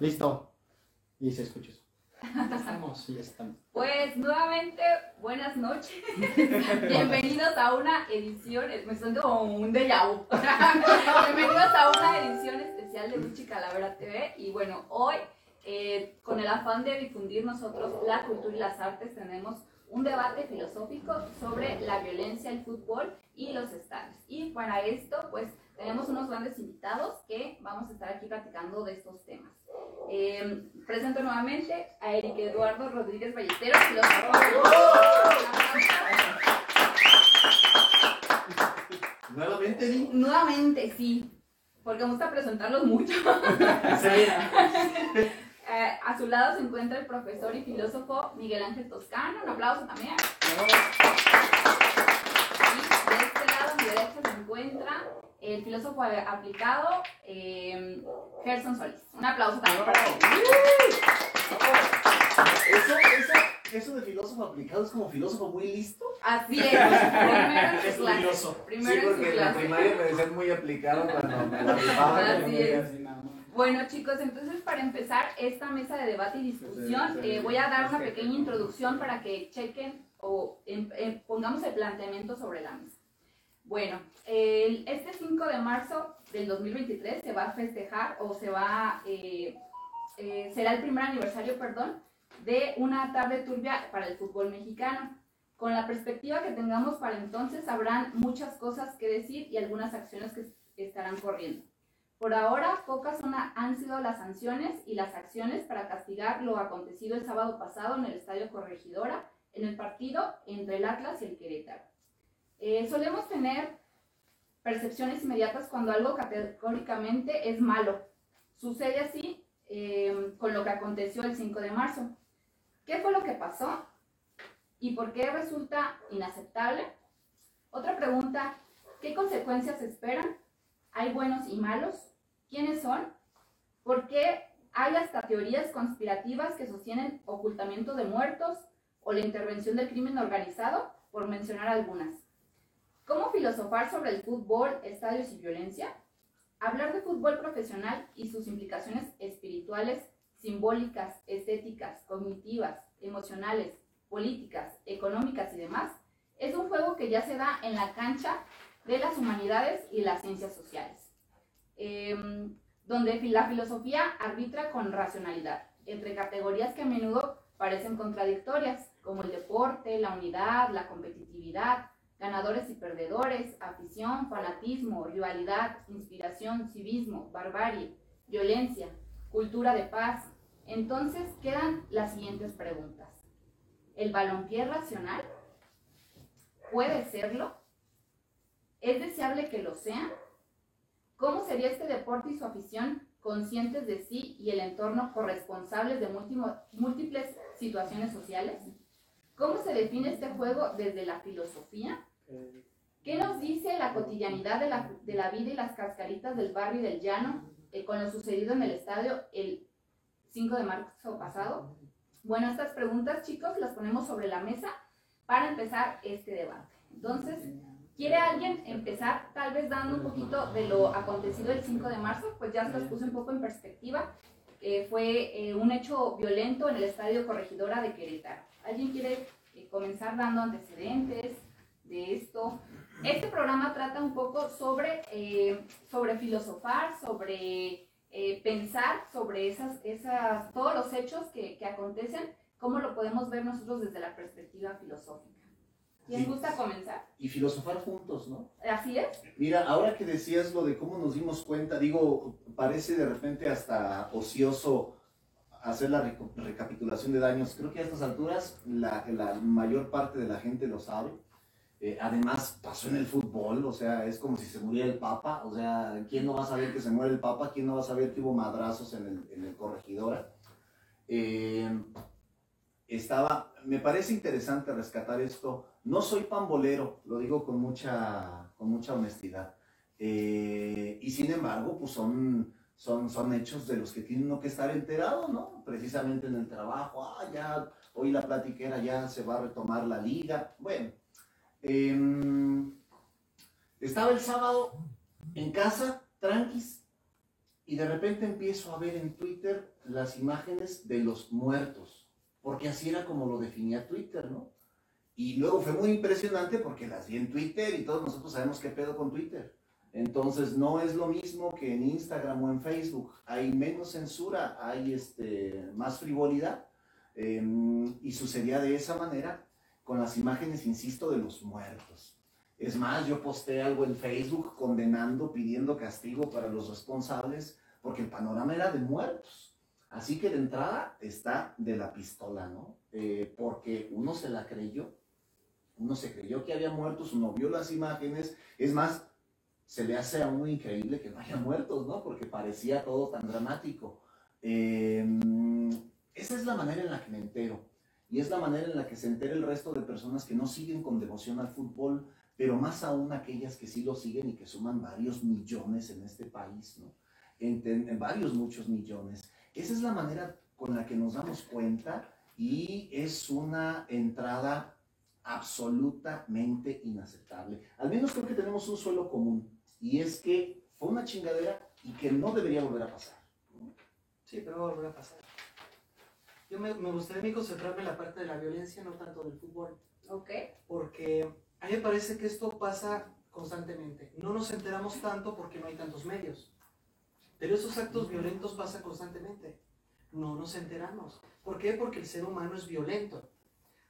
Listo. Y se escucha eso. Ya estamos, ya estamos. Pues nuevamente, buenas noches. Bienvenidos a una edición, me siento como un déjà vu. Bienvenidos a una edición especial de Luchi Calavera TV. Y bueno, hoy, eh, con el afán de difundir nosotros la cultura y las artes, tenemos un debate filosófico sobre la violencia, el fútbol y los estadios. Y para esto, pues tenemos unos grandes invitados que vamos a estar aquí platicando de estos temas. Eh, presento nuevamente a Eric Eduardo Rodríguez Ballesteros, filósofo. ¿Nuevamente, Di? Nuevamente, sí, porque me gusta presentarlos mucho. Eh, a su lado se encuentra el profesor y filósofo Miguel Ángel Toscano. Un aplauso también. Y de este lado, a mi derecha, se encuentra el filósofo aplicado eh, Gerson Solís. Un aplauso también para él. Eso, eso, eso de filósofo aplicado es como filósofo muy listo. Así es. Primero en su Es clase. curioso. Primero Sí, en su porque en la primaria me decían muy aplicado cuando me la. Así es. Bueno chicos, entonces para empezar esta mesa de debate y discusión, eh, voy a dar una pequeña introducción para que chequen o em- em, pongamos el planteamiento sobre la mesa. Bueno, este 5 de marzo del 2023 se va a festejar o se va, eh, eh, será el primer aniversario, perdón, de una tarde turbia para el fútbol mexicano. Con la perspectiva que tengamos para entonces, habrán muchas cosas que decir y algunas acciones que estarán corriendo. Por ahora, pocas han sido las sanciones y las acciones para castigar lo acontecido el sábado pasado en el Estadio Corregidora, en el partido entre el Atlas y el Querétaro. Eh, solemos tener percepciones inmediatas cuando algo categóricamente es malo. Sucede así eh, con lo que aconteció el 5 de marzo. ¿Qué fue lo que pasó? ¿Y por qué resulta inaceptable? Otra pregunta, ¿qué consecuencias esperan? ¿Hay buenos y malos? ¿Quiénes son? ¿Por qué hay hasta teorías conspirativas que sostienen ocultamiento de muertos o la intervención del crimen organizado, por mencionar algunas? ¿Cómo filosofar sobre el fútbol, estadios y violencia? Hablar de fútbol profesional y sus implicaciones espirituales, simbólicas, estéticas, cognitivas, emocionales, políticas, económicas y demás, es un juego que ya se da en la cancha de las humanidades y las ciencias sociales, em, donde la filosofía arbitra con racionalidad, entre categorías que a menudo parecen contradictorias, como el deporte, la unidad, la competitividad, ganadores y perdedores, afición, fanatismo, rivalidad, inspiración, civismo, barbarie, violencia, cultura de paz. Entonces quedan las siguientes preguntas. ¿El balompié racional? ¿Puede serlo? ¿Es deseable que lo sea? ¿Cómo sería este deporte y su afición conscientes de sí y el entorno corresponsables de múltiples situaciones sociales? ¿Cómo se define este juego desde la filosofía? ¿Qué nos dice la cotidianidad de la, de la vida y las cascaritas del barrio y del llano eh, con lo sucedido en el estadio el 5 de marzo pasado? Bueno, estas preguntas, chicos, las ponemos sobre la mesa para empezar este debate. Entonces, ¿quiere alguien empezar tal vez dando un poquito de lo acontecido el 5 de marzo? Pues ya se los puse un poco en perspectiva. Eh, fue eh, un hecho violento en el Estadio Corregidora de Querétaro. ¿Alguien quiere eh, comenzar dando antecedentes de esto? Este programa trata un poco sobre, eh, sobre filosofar, sobre eh, pensar sobre esas, esas, todos los hechos que, que acontecen, cómo lo podemos ver nosotros desde la perspectiva filosófica. ¿Quién Sí. gusta comenzar? Y filosofar juntos, ¿no? Así es. Mira, ahora que decías lo de cómo nos dimos cuenta, digo, parece de repente hasta ocioso hacer la recapitulación de daños. Creo que a estas alturas la, la mayor parte de la gente lo sabe. Eh, además, pasó en el fútbol, o sea, es como si se muriera el Papa. O sea, ¿quién no va a saber que se muere el Papa? ¿Quién no va a saber que hubo madrazos en el, en el corregidora? Eh, estaba, me parece interesante rescatar esto. No soy pambolero, lo digo con mucha, con mucha honestidad. Eh, y sin embargo, pues son, son, son hechos de los que tiene uno que estar enterado, ¿no? Precisamente en el trabajo, ah, ya, hoy la platiquera ya se va a retomar la liga. Bueno, em, estaba el sábado en casa, tranquis, y de repente empiezo a ver en Twitter las imágenes de los muertos, porque así era como lo definía Twitter, ¿no? Y luego fue muy impresionante porque las vi en Twitter y todos nosotros sabemos qué pedo con Twitter. Entonces no es lo mismo que en Instagram o en Facebook. Hay menos censura, hay este, más frivolidad. Em, y sucedía de esa manera con las imágenes, insisto, de los muertos. Es más, yo posté algo en Facebook condenando, pidiendo castigo para los responsables, porque el panorama era de muertos. Así que de entrada está de la pistola, ¿no? Eh, porque uno se la creyó, uno se creyó que había muertos, uno vio las imágenes, es más, se le hace a uno increíble que no haya muertos, ¿no? Porque parecía todo tan dramático. Em, esa es la manera en la que me entero. Y es la manera en la que se entera el resto de personas que no siguen con devoción al fútbol, pero más aún aquellas que sí lo siguen y que suman varios millones en este país, ¿no? En, varios, muchos millones. Esa es la manera con la que nos damos cuenta y es una entrada absolutamente inaceptable. Al menos creo que tenemos un suelo común y es que fue una chingadera y que no debería volver a pasar. Sí, pero va a volver a pasar. Yo me, me gustaría concentrarme en la parte de la violencia, no tanto del fútbol. Ok. Porque a mí me parece que esto pasa constantemente. No nos enteramos tanto porque no hay tantos medios. Pero esos actos violentos pasan constantemente. No nos enteramos. ¿Por qué? Porque el ser humano es violento.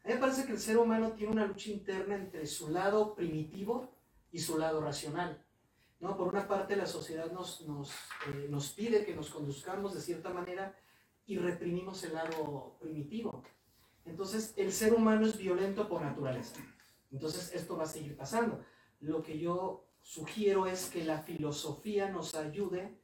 A mí me parece que el ser humano tiene una lucha interna entre su lado primitivo y su lado racional. ¿no? Por una parte, la sociedad nos, nos, eh, nos pide que nos conduzcamos de cierta manera y reprimimos el lado primitivo. Entonces, el ser humano es violento por naturaleza. Entonces, esto va a seguir pasando. Lo que yo sugiero es que la filosofía nos ayude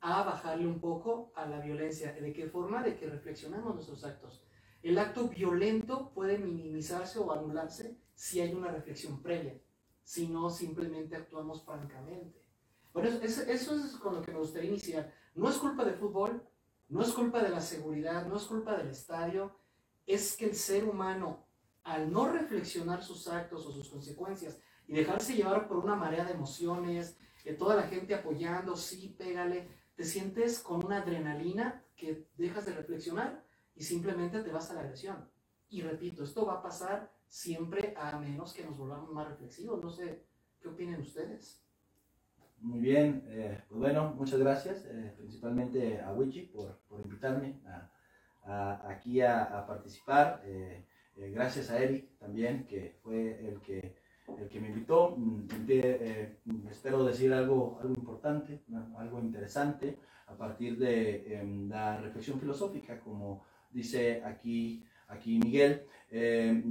a bajarle un poco a la violencia. ¿De qué forma? De que reflexionamos nuestros actos. El acto violento puede minimizarse o anularse si hay una reflexión previa, si no simplemente actuamos francamente. Bueno, eso, eso es con lo que me gustaría iniciar. No es culpa del fútbol, no es culpa de la seguridad, no es culpa del estadio, es que el ser humano, al no reflexionar sus actos o sus consecuencias y dejarse llevar por una marea de emociones, de toda la gente apoyando, sí, pégale, te sientes con una adrenalina que dejas de reflexionar y simplemente te vas a la agresión. Y repito, esto va a pasar siempre a menos que nos volvamos más reflexivos. No sé, ¿qué opinan ustedes? Muy bien, eh, pues bueno, muchas gracias, eh, principalmente a Wichi por, por invitarme aquí a, participar. Eh, gracias a Eric también, que fue el que, el que me invitó. Mm, espero decir algo, algo importante, algo interesante a partir de em, la reflexión filosófica, como dice aquí, aquí Miguel.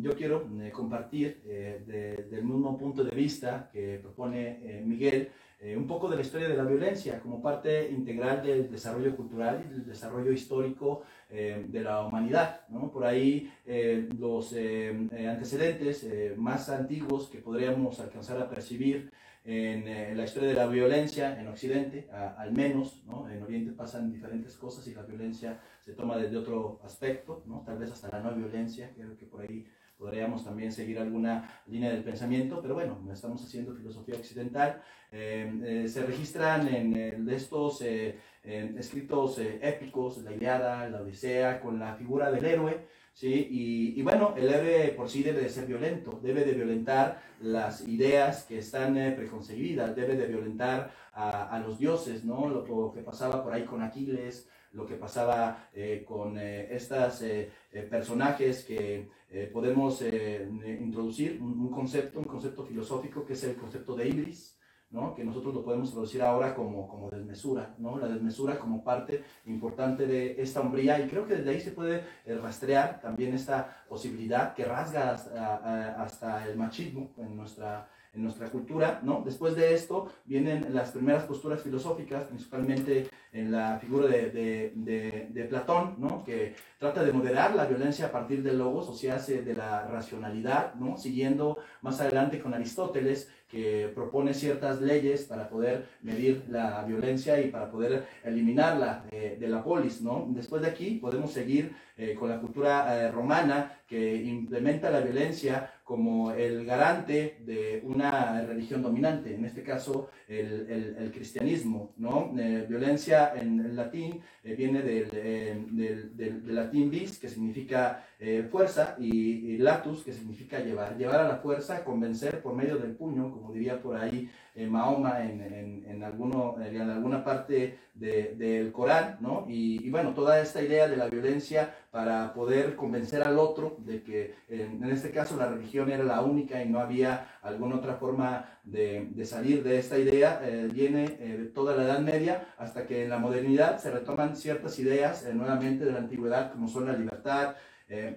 yo quiero compartir desde el mismo punto de vista que propone Miguel, eh, un poco de la historia de la violencia como parte integral del desarrollo cultural y del desarrollo histórico eh, de la humanidad. ¿no? Por ahí eh, los antecedentes más antiguos que podríamos alcanzar a percibir en, la historia de la violencia en Occidente, al menos, ¿no? en Oriente pasan diferentes cosas y la violencia se toma desde otro aspecto, ¿no? tal vez hasta la no violencia, creo que por ahí podríamos también seguir alguna línea del pensamiento, pero bueno, estamos haciendo filosofía occidental. Eh, eh, se registran en, estos eh, escritos épicos, la Iliada, la Odisea, con la figura del héroe, ¿sí? Y, bueno, el héroe por sí debe de ser violento, debe de violentar las ideas que están preconcebidas, debe de violentar a, los dioses, ¿no? Lo, que pasaba por ahí con Aquiles, lo que pasaba con estos personajes que eh, podemos eh, introducir un, concepto, un concepto filosófico que es el concepto de ibris, que nosotros lo podemos traducir ahora como, como desmesura, ¿no? la desmesura como parte importante de esta hombría y creo que desde ahí se puede eh, rastrear también esta posibilidad que rasga hasta el machismo en nuestra en nuestra cultura, ¿no? Después de esto vienen las primeras posturas filosóficas, principalmente en la figura de, de, de, Platón, ¿no? Que trata de moderar la violencia a partir del logos, o sea, hace de la racionalidad, ¿no? Siguiendo más adelante con Aristóteles, que propone ciertas leyes para poder medir la violencia y para poder eliminarla eh, de la polis, ¿no? Después de aquí podemos seguir eh, con la cultura eh, romana que implementa la violencia como el garante de una religión dominante, en este caso el, el, cristianismo. ¿no? Eh, violencia en, latín eh, viene del, eh, del, del, latín vis, que significa fuerza, y, latus, que significa llevar. Llevar a la fuerza, convencer por medio del puño, como diría por ahí Mahoma en, en, en, alguno, en alguna parte del Corán. ¿no? Y, y bueno, toda esta idea de la violencia para poder convencer al otro de que en, este caso la religión era la única y no había alguna otra forma de, de salir de esta idea, eh, viene eh, de toda la Edad Media hasta que en la modernidad se retoman ciertas ideas eh, nuevamente de la antigüedad, como son la libertad,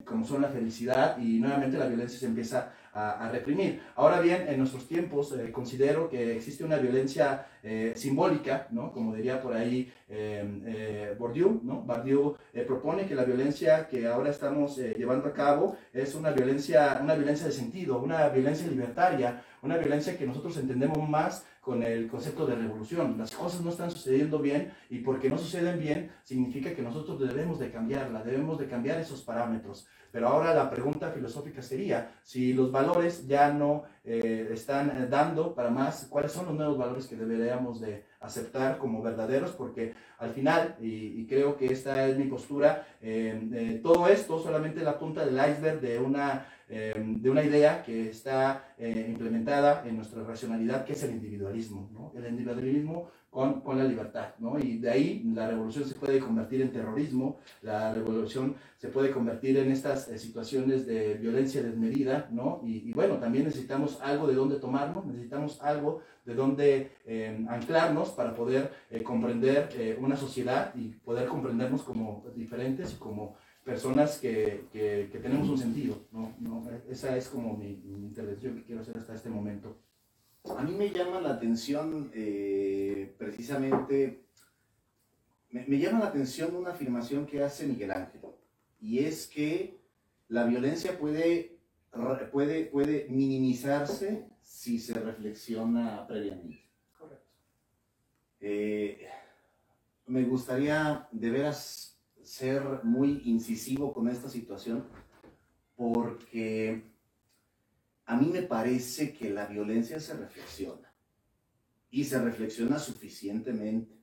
como son la felicidad, y nuevamente la violencia se empieza a, reprimir. Ahora bien, en nuestros tiempos eh, considero que existe una violencia eh, simbólica, ¿no? como diría por ahí em, eh, Bourdieu, ¿no? Bourdieu propone que la violencia que ahora estamos llevando a cabo es una violencia, una violencia de sentido, una violencia libertaria, una violencia que nosotros entendemos más con el concepto de revolución. Las cosas no están sucediendo bien y porque no suceden bien significa que nosotros debemos de cambiarla, debemos de cambiar esos parámetros. Pero ahora la pregunta filosófica sería, si los valores ya no eh, están eh, dando para más, ¿cuáles son los nuevos valores que deberíamos de aceptar como verdaderos? Porque al final, y, creo que esta es mi postura, eh, todo esto solamente la punta del iceberg de una, de una idea que está implementada en nuestra racionalidad, que es el individualismo. ¿no? El individualismo con, la libertad, ¿no? Y de ahí la revolución se puede convertir en terrorismo, la revolución se puede convertir en estas eh, situaciones de violencia desmedida, ¿no? Y, bueno, también necesitamos algo de dónde tomarnos, necesitamos algo de dónde eh, anclarnos para poder eh, comprender una sociedad y poder comprendernos como diferentes y como personas que, que, tenemos un sentido, ¿no? ¿no? Esa es como mi, mi intervención que quiero hacer hasta este momento. A mí me llama la atención eh, precisamente, me, llama la atención una afirmación que hace Miguel Ángel, y es que la violencia puede, puede, puede minimizarse si se reflexiona previamente. Correcto. Eh, me gustaría de veras ser muy incisivo con esta situación porque a mí me parece que la violencia se reflexiona y se reflexiona suficientemente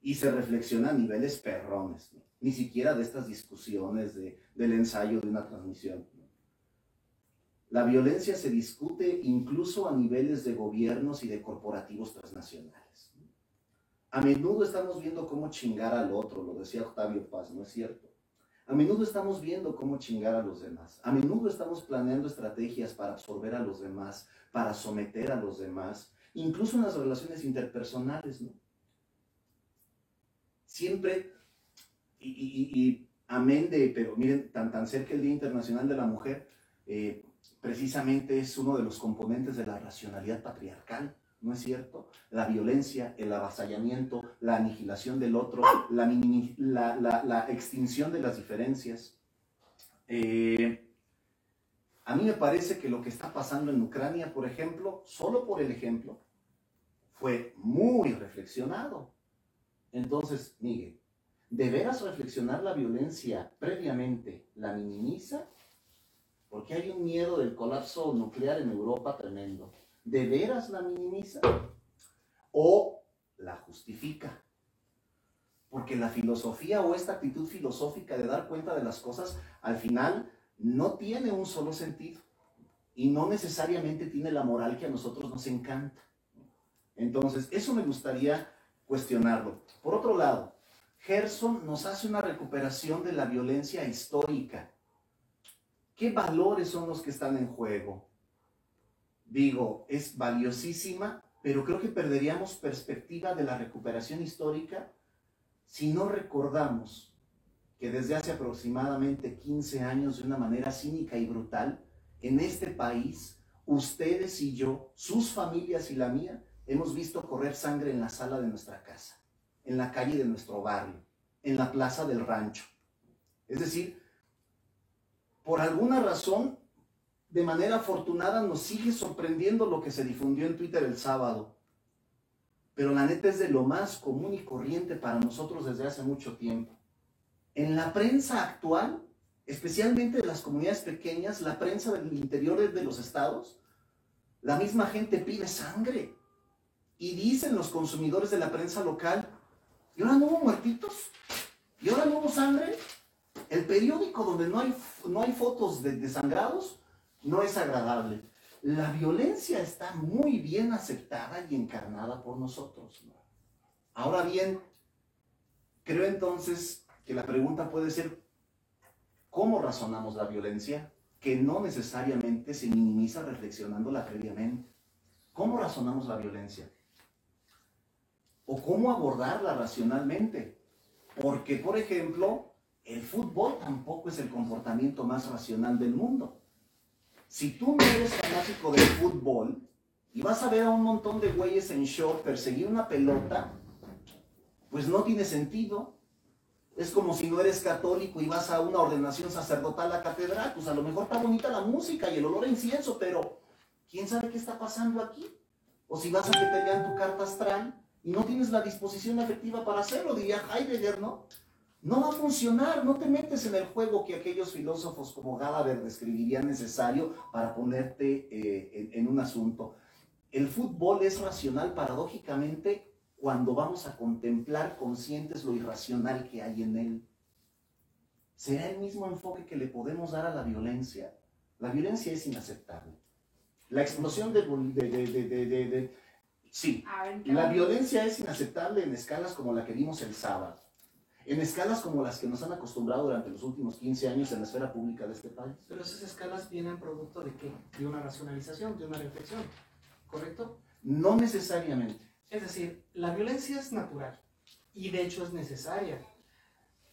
y se reflexiona a niveles perrones, ni siquiera de estas discusiones de, del ensayo de una transmisión. La violencia se discute incluso a niveles de gobiernos y de corporativos transnacionales. A menudo estamos viendo cómo chingar al otro, lo decía Octavio Paz, ¿no es cierto? A menudo estamos viendo cómo chingar a los demás. A menudo estamos planeando estrategias para absorber a los demás, para someter a los demás, incluso en las relaciones interpersonales, ¿no? Siempre, y, amén de, pero miren, tan, tan cerca el Día Internacional de la Mujer, eh, precisamente es uno de los componentes de la racionalidad patriarcal. ¿No es cierto? La violencia, el avasallamiento, la aniquilación del otro, la, la, extinción de las diferencias. Eh, a mí me parece que lo que está pasando en Ucrania, por ejemplo, solo por el ejemplo, fue muy reflexionado. Entonces, Miguel, ¿de veras reflexionar la violencia previamente la minimiza? Porque hay un miedo del colapso nuclear en Europa tremendo ¿de veras la minimiza? ¿O la justifica? Porque la filosofía o esta actitud filosófica de dar cuenta de las cosas, al final no tiene un solo sentido y no necesariamente tiene la moral que a nosotros nos encanta. Entonces, eso me gustaría cuestionarlo. Por otro lado, Gerson nos hace una recuperación de la violencia histórica. ¿Qué valores son los que están en juego? Digo, es valiosísima, pero creo que perderíamos perspectiva de la recuperación histórica si no recordamos que desde hace aproximadamente 15 años, de una manera cínica y brutal, en este país, ustedes y yo, sus familias y la mía, hemos visto correr sangre en la sala de nuestra casa, en la calle de nuestro barrio, en la plaza del rancho. Es decir, por alguna razón de manera afortunada nos sigue sorprendiendo lo que se difundió en Twitter el sábado. Pero la neta es de lo más común y corriente para nosotros desde hace mucho tiempo. En la prensa actual, especialmente de las comunidades pequeñas, la prensa del interior de los estados, la misma gente pide sangre. Y dicen los consumidores de la prensa local, ¿y ahora no hubo muertitos? ¿Y ahora no hubo sangre? El periódico donde no hay, no hay fotos de desangrados no es agradable. La violencia está muy bien aceptada y encarnada por nosotros. Ahora bien, creo entonces que la pregunta puede ser, ¿cómo razonamos la violencia? Que no necesariamente se minimiza reflexionándola previamente. ¿Cómo razonamos la violencia? ¿O cómo abordarla racionalmente? Porque, por ejemplo, el fútbol tampoco es el comportamiento más racional del mundo. Si tú no eres fanático del fútbol y vas a ver a un montón de güeyes en short perseguir una pelota, pues no tiene sentido. Es como si no eres católico y vas a una ordenación sacerdotal a la catedral, pues a lo mejor está bonita la música y el olor a incienso, pero ¿quién sabe qué está pasando aquí? O si vas a que te lean tu carta astral y no tienes la disposición afectiva para hacerlo, diría Heidegger, ¿no? No va a funcionar, no te metes en el juego que aquellos filósofos como Gallagher describirían necesario para ponerte eh, en, en un asunto. El fútbol es racional paradójicamente cuando vamos a contemplar conscientes lo irracional que hay en él. ¿Será el mismo enfoque que le podemos dar a la violencia? La violencia es inaceptable. La explosión de, de, de, de Sí, la violencia es inaceptable en escalas como la que vimos el sábado, en escalas como las que nos han acostumbrado durante los últimos 15 años en la esfera pública de este país. Pero esas escalas vienen producto de qué? De una racionalización, de una reflexión, ¿correcto? No necesariamente. Es decir, la violencia es natural y de hecho es necesaria.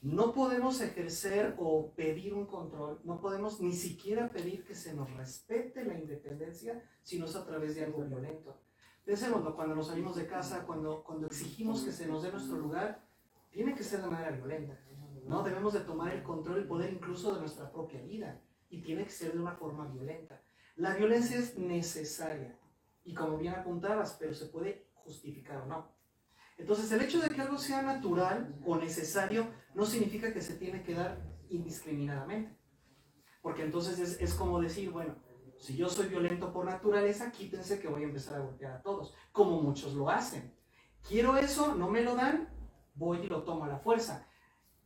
No podemos ejercer o pedir un control, no podemos ni siquiera pedir que se nos respete la independencia si no es a través de algo violento. Pensémoslo, cuando nos salimos de casa, cuando, cuando exigimos que se nos dé nuestro lugar, tiene que ser de manera violenta. No debemos de tomar el control y poder incluso de nuestra propia vida y tiene que ser de una forma violenta. La violencia es necesaria y como bien apuntabas, pero se puede justificar o no. Entonces, el hecho de que algo sea natural o necesario no significa que se tiene que dar indiscriminadamente. Porque entonces es, es como decir, bueno, si yo soy violento por naturaleza, quítense que voy a empezar a golpear a todos, como muchos lo hacen. Quiero eso, no me lo dan, voy y lo tomo a la fuerza.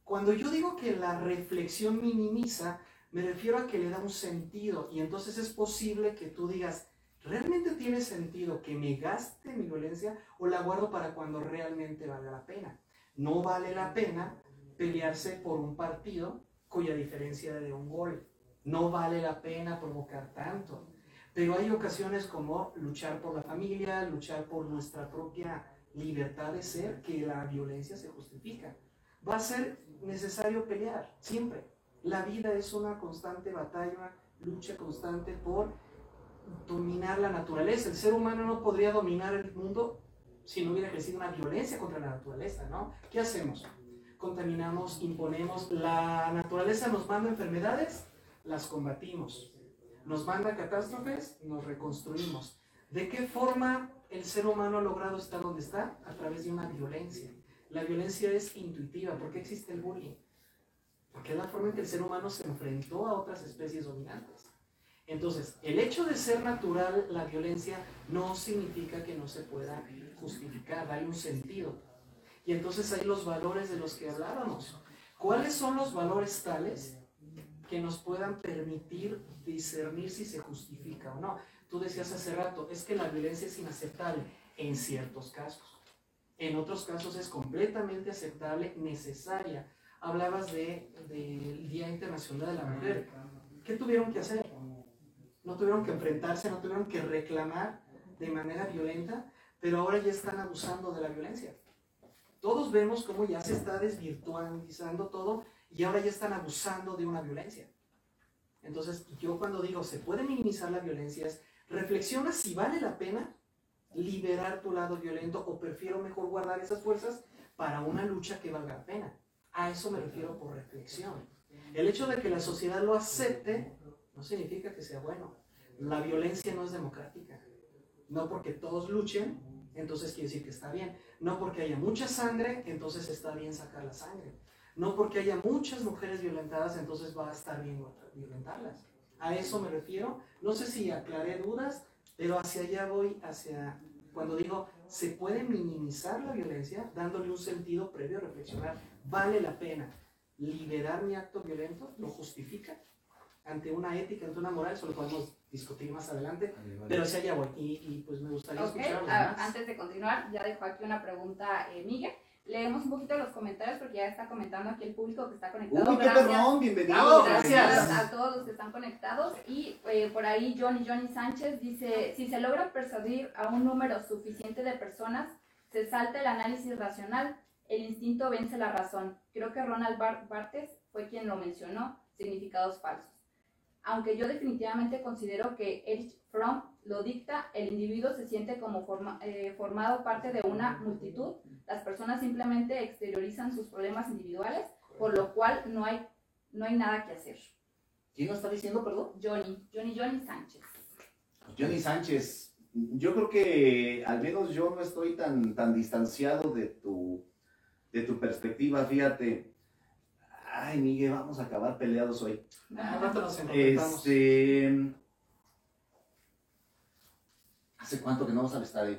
Cuando yo digo que la reflexión minimiza, me refiero a que le da un sentido y entonces es posible que tú digas, ¿realmente tiene sentido que me gaste mi violencia o la guardo para cuando realmente valga la pena? No vale la pena pelearse por un partido cuya diferencia de un gol no vale la pena provocar tanto. Pero hay ocasiones como luchar por la familia, luchar por nuestra propia libertad de ser, que la violencia se justifica. Va a ser necesario pelear, siempre. La vida es una constante batalla, una lucha constante por dominar la naturaleza. El ser humano no podría dominar el mundo si no hubiera ejercido una violencia contra la naturaleza, ¿no? ¿Qué hacemos? Contaminamos, imponemos, la naturaleza nos manda enfermedades, las combatimos. Nos manda catástrofes, nos reconstruimos. ¿De qué forma el ser humano ha logrado estar donde está? A través de una violencia. La violencia es intuitiva. ¿Por qué existe el bullying? Porque es la forma en que el ser humano se enfrentó a otras especies dominantes. Entonces, el hecho de ser natural la violencia no significa que no se pueda justificar, hay un sentido. Y entonces hay los valores de los que hablábamos. ¿Cuáles son los valores tales que nos puedan permitir discernir si se justifica o no. Tú decías hace rato, es que la violencia es inaceptable en ciertos casos. En otros casos es completamente aceptable, necesaria. Hablabas del de, Día Internacional de la Mujer. ¿Qué tuvieron que hacer? No tuvieron que enfrentarse, no tuvieron que reclamar de manera violenta, pero ahora ya están abusando de la violencia. Todos vemos cómo ya se está desvirtualizando todo y ahora ya están abusando de una violencia. Entonces, yo cuando digo se puede minimizar la violencia es reflexiona si vale la pena liberar tu lado violento o prefiero mejor guardar esas fuerzas para una lucha que valga la pena. A eso me refiero por reflexión. El hecho de que la sociedad lo acepte no significa que sea bueno. La violencia no es democrática. No porque todos luchen, entonces quiere decir que está bien. No porque haya mucha sangre, entonces está bien sacar la sangre. No porque haya muchas mujeres violentadas, entonces va a estar bien violentarlas. A eso me refiero. No sé si aclaré dudas, pero hacia allá voy, hacia cuando digo, se puede minimizar la violencia dándole un sentido previo a reflexionar. ¿Vale la pena liberar mi acto violento? ¿Lo justifica? Ante una ética, ante una moral, eso lo podemos discutir más adelante, pero hacia allá voy. Y, pues me gustaría okay. escuchar Antes de continuar, ya dejo aquí una pregunta, eh, Miguel leemos un poquito los comentarios porque ya está comentando aquí el público que está conectado. Uy, qué gracias, bienvenido. Gracias a todos los que están conectados. Y eh, por ahí Johnny Johnny Sánchez dice, si se logra persuadir a un número suficiente de personas, se salta el análisis racional, el instinto vence la razón. Creo que Ronald Bartes fue quien lo mencionó, significados falsos. Aunque yo definitivamente considero que Erich Fromm lo dicta, el individuo se siente como eh, formado parte de una multitud las personas simplemente exteriorizan sus problemas individuales, por lo cual no hay, no hay nada que hacer. ¿Quién lo está diciendo, perdón? Johnny, Johnny, Johnny Sánchez. Johnny Sánchez, yo creo que al menos yo no estoy tan, tan distanciado de tu, de tu perspectiva, fíjate. Ay, Miguel, vamos a acabar peleados hoy. este, ¿Hace cuánto que no vamos al estadio?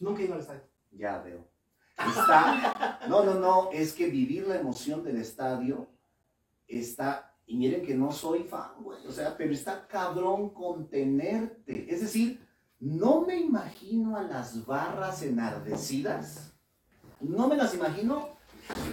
Nunca he ido al estadio. Ya veo. Está, no, no, no, es que vivir la emoción del estadio está, y miren que no soy fan, güey, o sea, pero está cabrón contenerte. Es decir, no me imagino a las barras enardecidas, no me las imagino.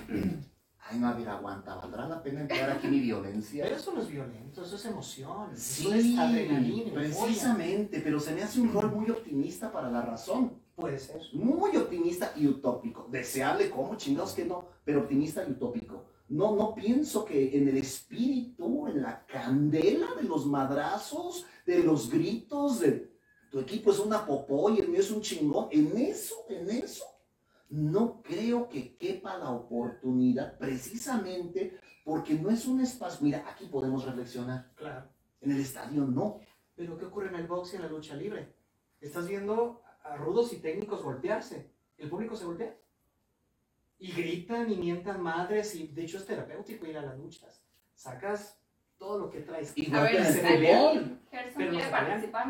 Ay, no, a ver, aguanta, ¿valdrá la pena entrar aquí mi violencia? Pero eso no es violento, eso es emoción. Sí, es adrenalina, precisamente, pero se me hace un rol muy optimista para la razón. Puede ser. Muy optimista y utópico. Deseable, como chingados que no, pero optimista y utópico. No, no pienso que en el espíritu, en la candela de los madrazos, de los gritos, de tu equipo es una popó y el mío es un chingón, en eso, en eso, no creo que quepa la oportunidad precisamente porque no es un espacio. Mira, aquí podemos reflexionar. Claro. En el estadio no. Pero ¿qué ocurre en el box y en la lucha libre? Estás viendo a rudos y técnicos golpearse. El público se golpea. Y gritan y mientan madres y de hecho es terapéutico ir a las luchas. Sacas todo lo que traes. Y a ver, se.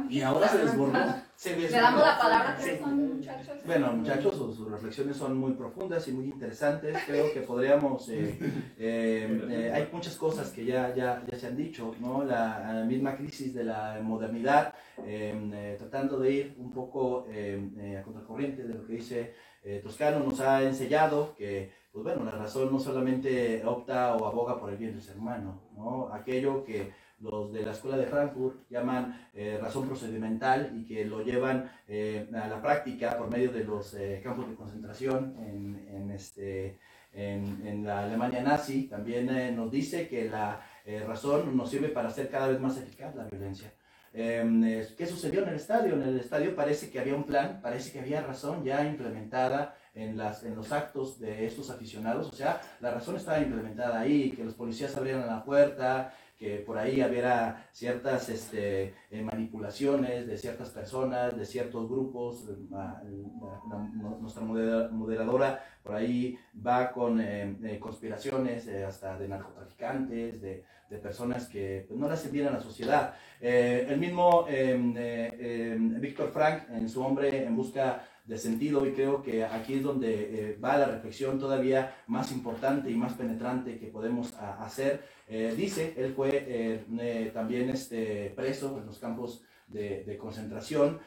Y ahora se desbordó. Le damos la palabra a Gerson, muchachos. Bueno, muchachos, sus, reflexiones son muy profundas y muy interesantes. Creo que podríamos... Eh, eh, eh, hay muchas cosas que ya, ya, ya se han dicho, ¿no? La, misma crisis de la modernidad, tratando de ir un poco a contracorriente de lo que dice Toscano, nos ha enseñado que pues bueno, la razón no solamente opta o aboga por el bien del ser humano, ¿no? Aquello que los de la Escuela de Frankfurt llaman eh, razón procedimental y que lo llevan eh, a la práctica por medio de los eh, campos de concentración en, en este, en, en, la Alemania nazi, también nos dice que la razón nos sirve para hacer cada vez más eficaz la violencia. Em, ¿Qué sucedió en el estadio? En el estadio parece que había un plan, parece que había razón ya implementada en, las, en los actos de estos aficionados. O sea, la razón estaba implementada ahí, que los policías abrieran la puerta, que por ahí hubiera ciertas este, eh, manipulaciones de ciertas personas, de ciertos grupos. nuestra moderadora por ahí va con eh, eh, conspiraciones hasta de narcotraficantes, de, de personas que pues, no le hacen bien a la sociedad. el mismo em, em, Víctor Frank, en su hombre en busca de sentido y creo que aquí es donde eh, va la reflexión todavía más importante y más penetrante que podemos hacer. Eh, dice, él fue eh, también este, preso en los campos de, concentración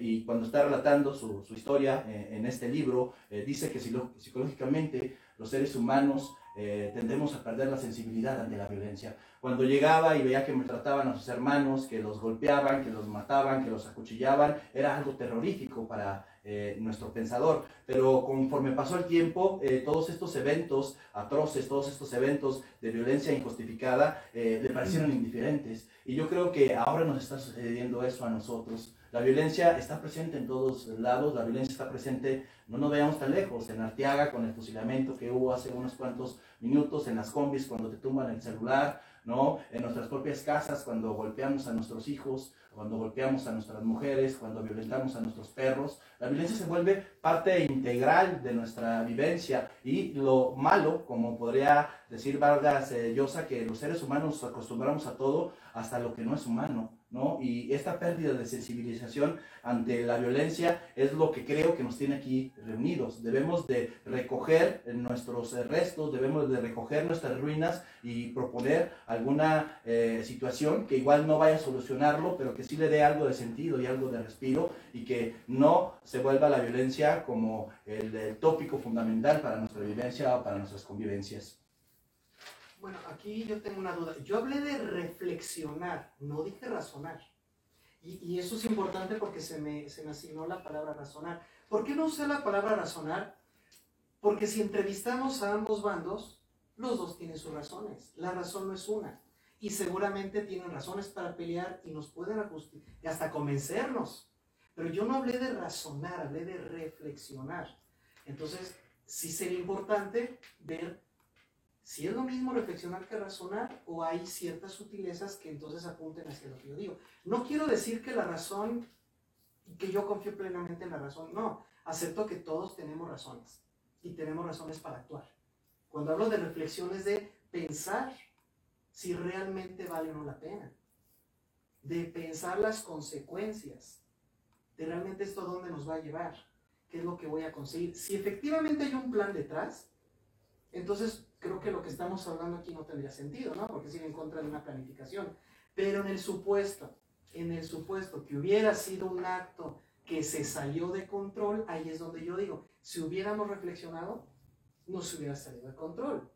y cuando está relatando su, historia en este libro, dice que psicológicamente los seres humanos tendemos a perder la sensibilidad ante la violencia. Cuando llegaba y veía que me trataban a sus hermanos, que los golpeaban, que los mataban, que los acuchillaban, era algo terrorífico para, eh, nuestro pensador. Pero conforme pasó el tiempo, eh, todos estos eventos atroces, todos estos eventos de violencia injustificada, eh, le parecieron indiferentes. Y yo creo que ahora nos está sucediendo eso a nosotros. La violencia está presente en todos lados, la violencia está presente, no nos veamos tan lejos, en Arteaga con el fusilamiento que hubo hace unos cuantos minutos, en las combis cuando te tumban el celular, ¿no? En nuestras propias casas, cuando golpeamos a nuestros hijos, cuando golpeamos a nuestras mujeres, cuando violentamos a nuestros perros. La violencia se vuelve parte integral de nuestra vivencia y lo malo, como podría decir Vargas eh, Llosa, que los seres humanos acostumbramos a todo hasta lo que no es humano. ¿No? Y esta pérdida de sensibilización ante la violencia es lo que creo que nos tiene aquí reunidos. Debemos de recoger nuestros restos, debemos de recoger nuestras ruinas y proponer alguna eh, situación que igual no vaya a solucionarlo, pero que sí le dé algo de sentido y algo de respiro y que no se vuelva la violencia como el, el tópico fundamental para nuestra vivencia o para nuestras convivencias. Bueno, aquí yo tengo una duda. Yo hablé de reflexionar, no dije razonar. Y, y eso es importante porque se me, se me asignó la palabra razonar. ¿Por qué no usé la palabra razonar? Porque si entrevistamos a ambos bandos, los dos tienen sus razones. La razón no es una. Y seguramente tienen razones para pelear y nos pueden y hasta convencernos. Pero yo no hablé de razonar, hablé de reflexionar. Entonces, sí sería importante ver si es lo mismo reflexionar que razonar o hay ciertas sutilezas que entonces apunten hacia lo que yo digo. No quiero decir que la razón, que yo confío plenamente en la razón, no, acepto que todos tenemos razones y tenemos razones para actuar. Cuando hablo de reflexión es de pensar si realmente vale o no la pena, de pensar las consecuencias, de realmente esto dónde nos va a llevar, qué es lo que voy a conseguir. Si efectivamente hay un plan detrás, entonces creo que lo que estamos hablando aquí no tendría sentido, ¿no? Porque sigue en contra de una planificación. Pero en el supuesto, en el supuesto que hubiera sido un acto que se salió de control, ahí es donde yo digo, si hubiéramos reflexionado, no se hubiera salido de control.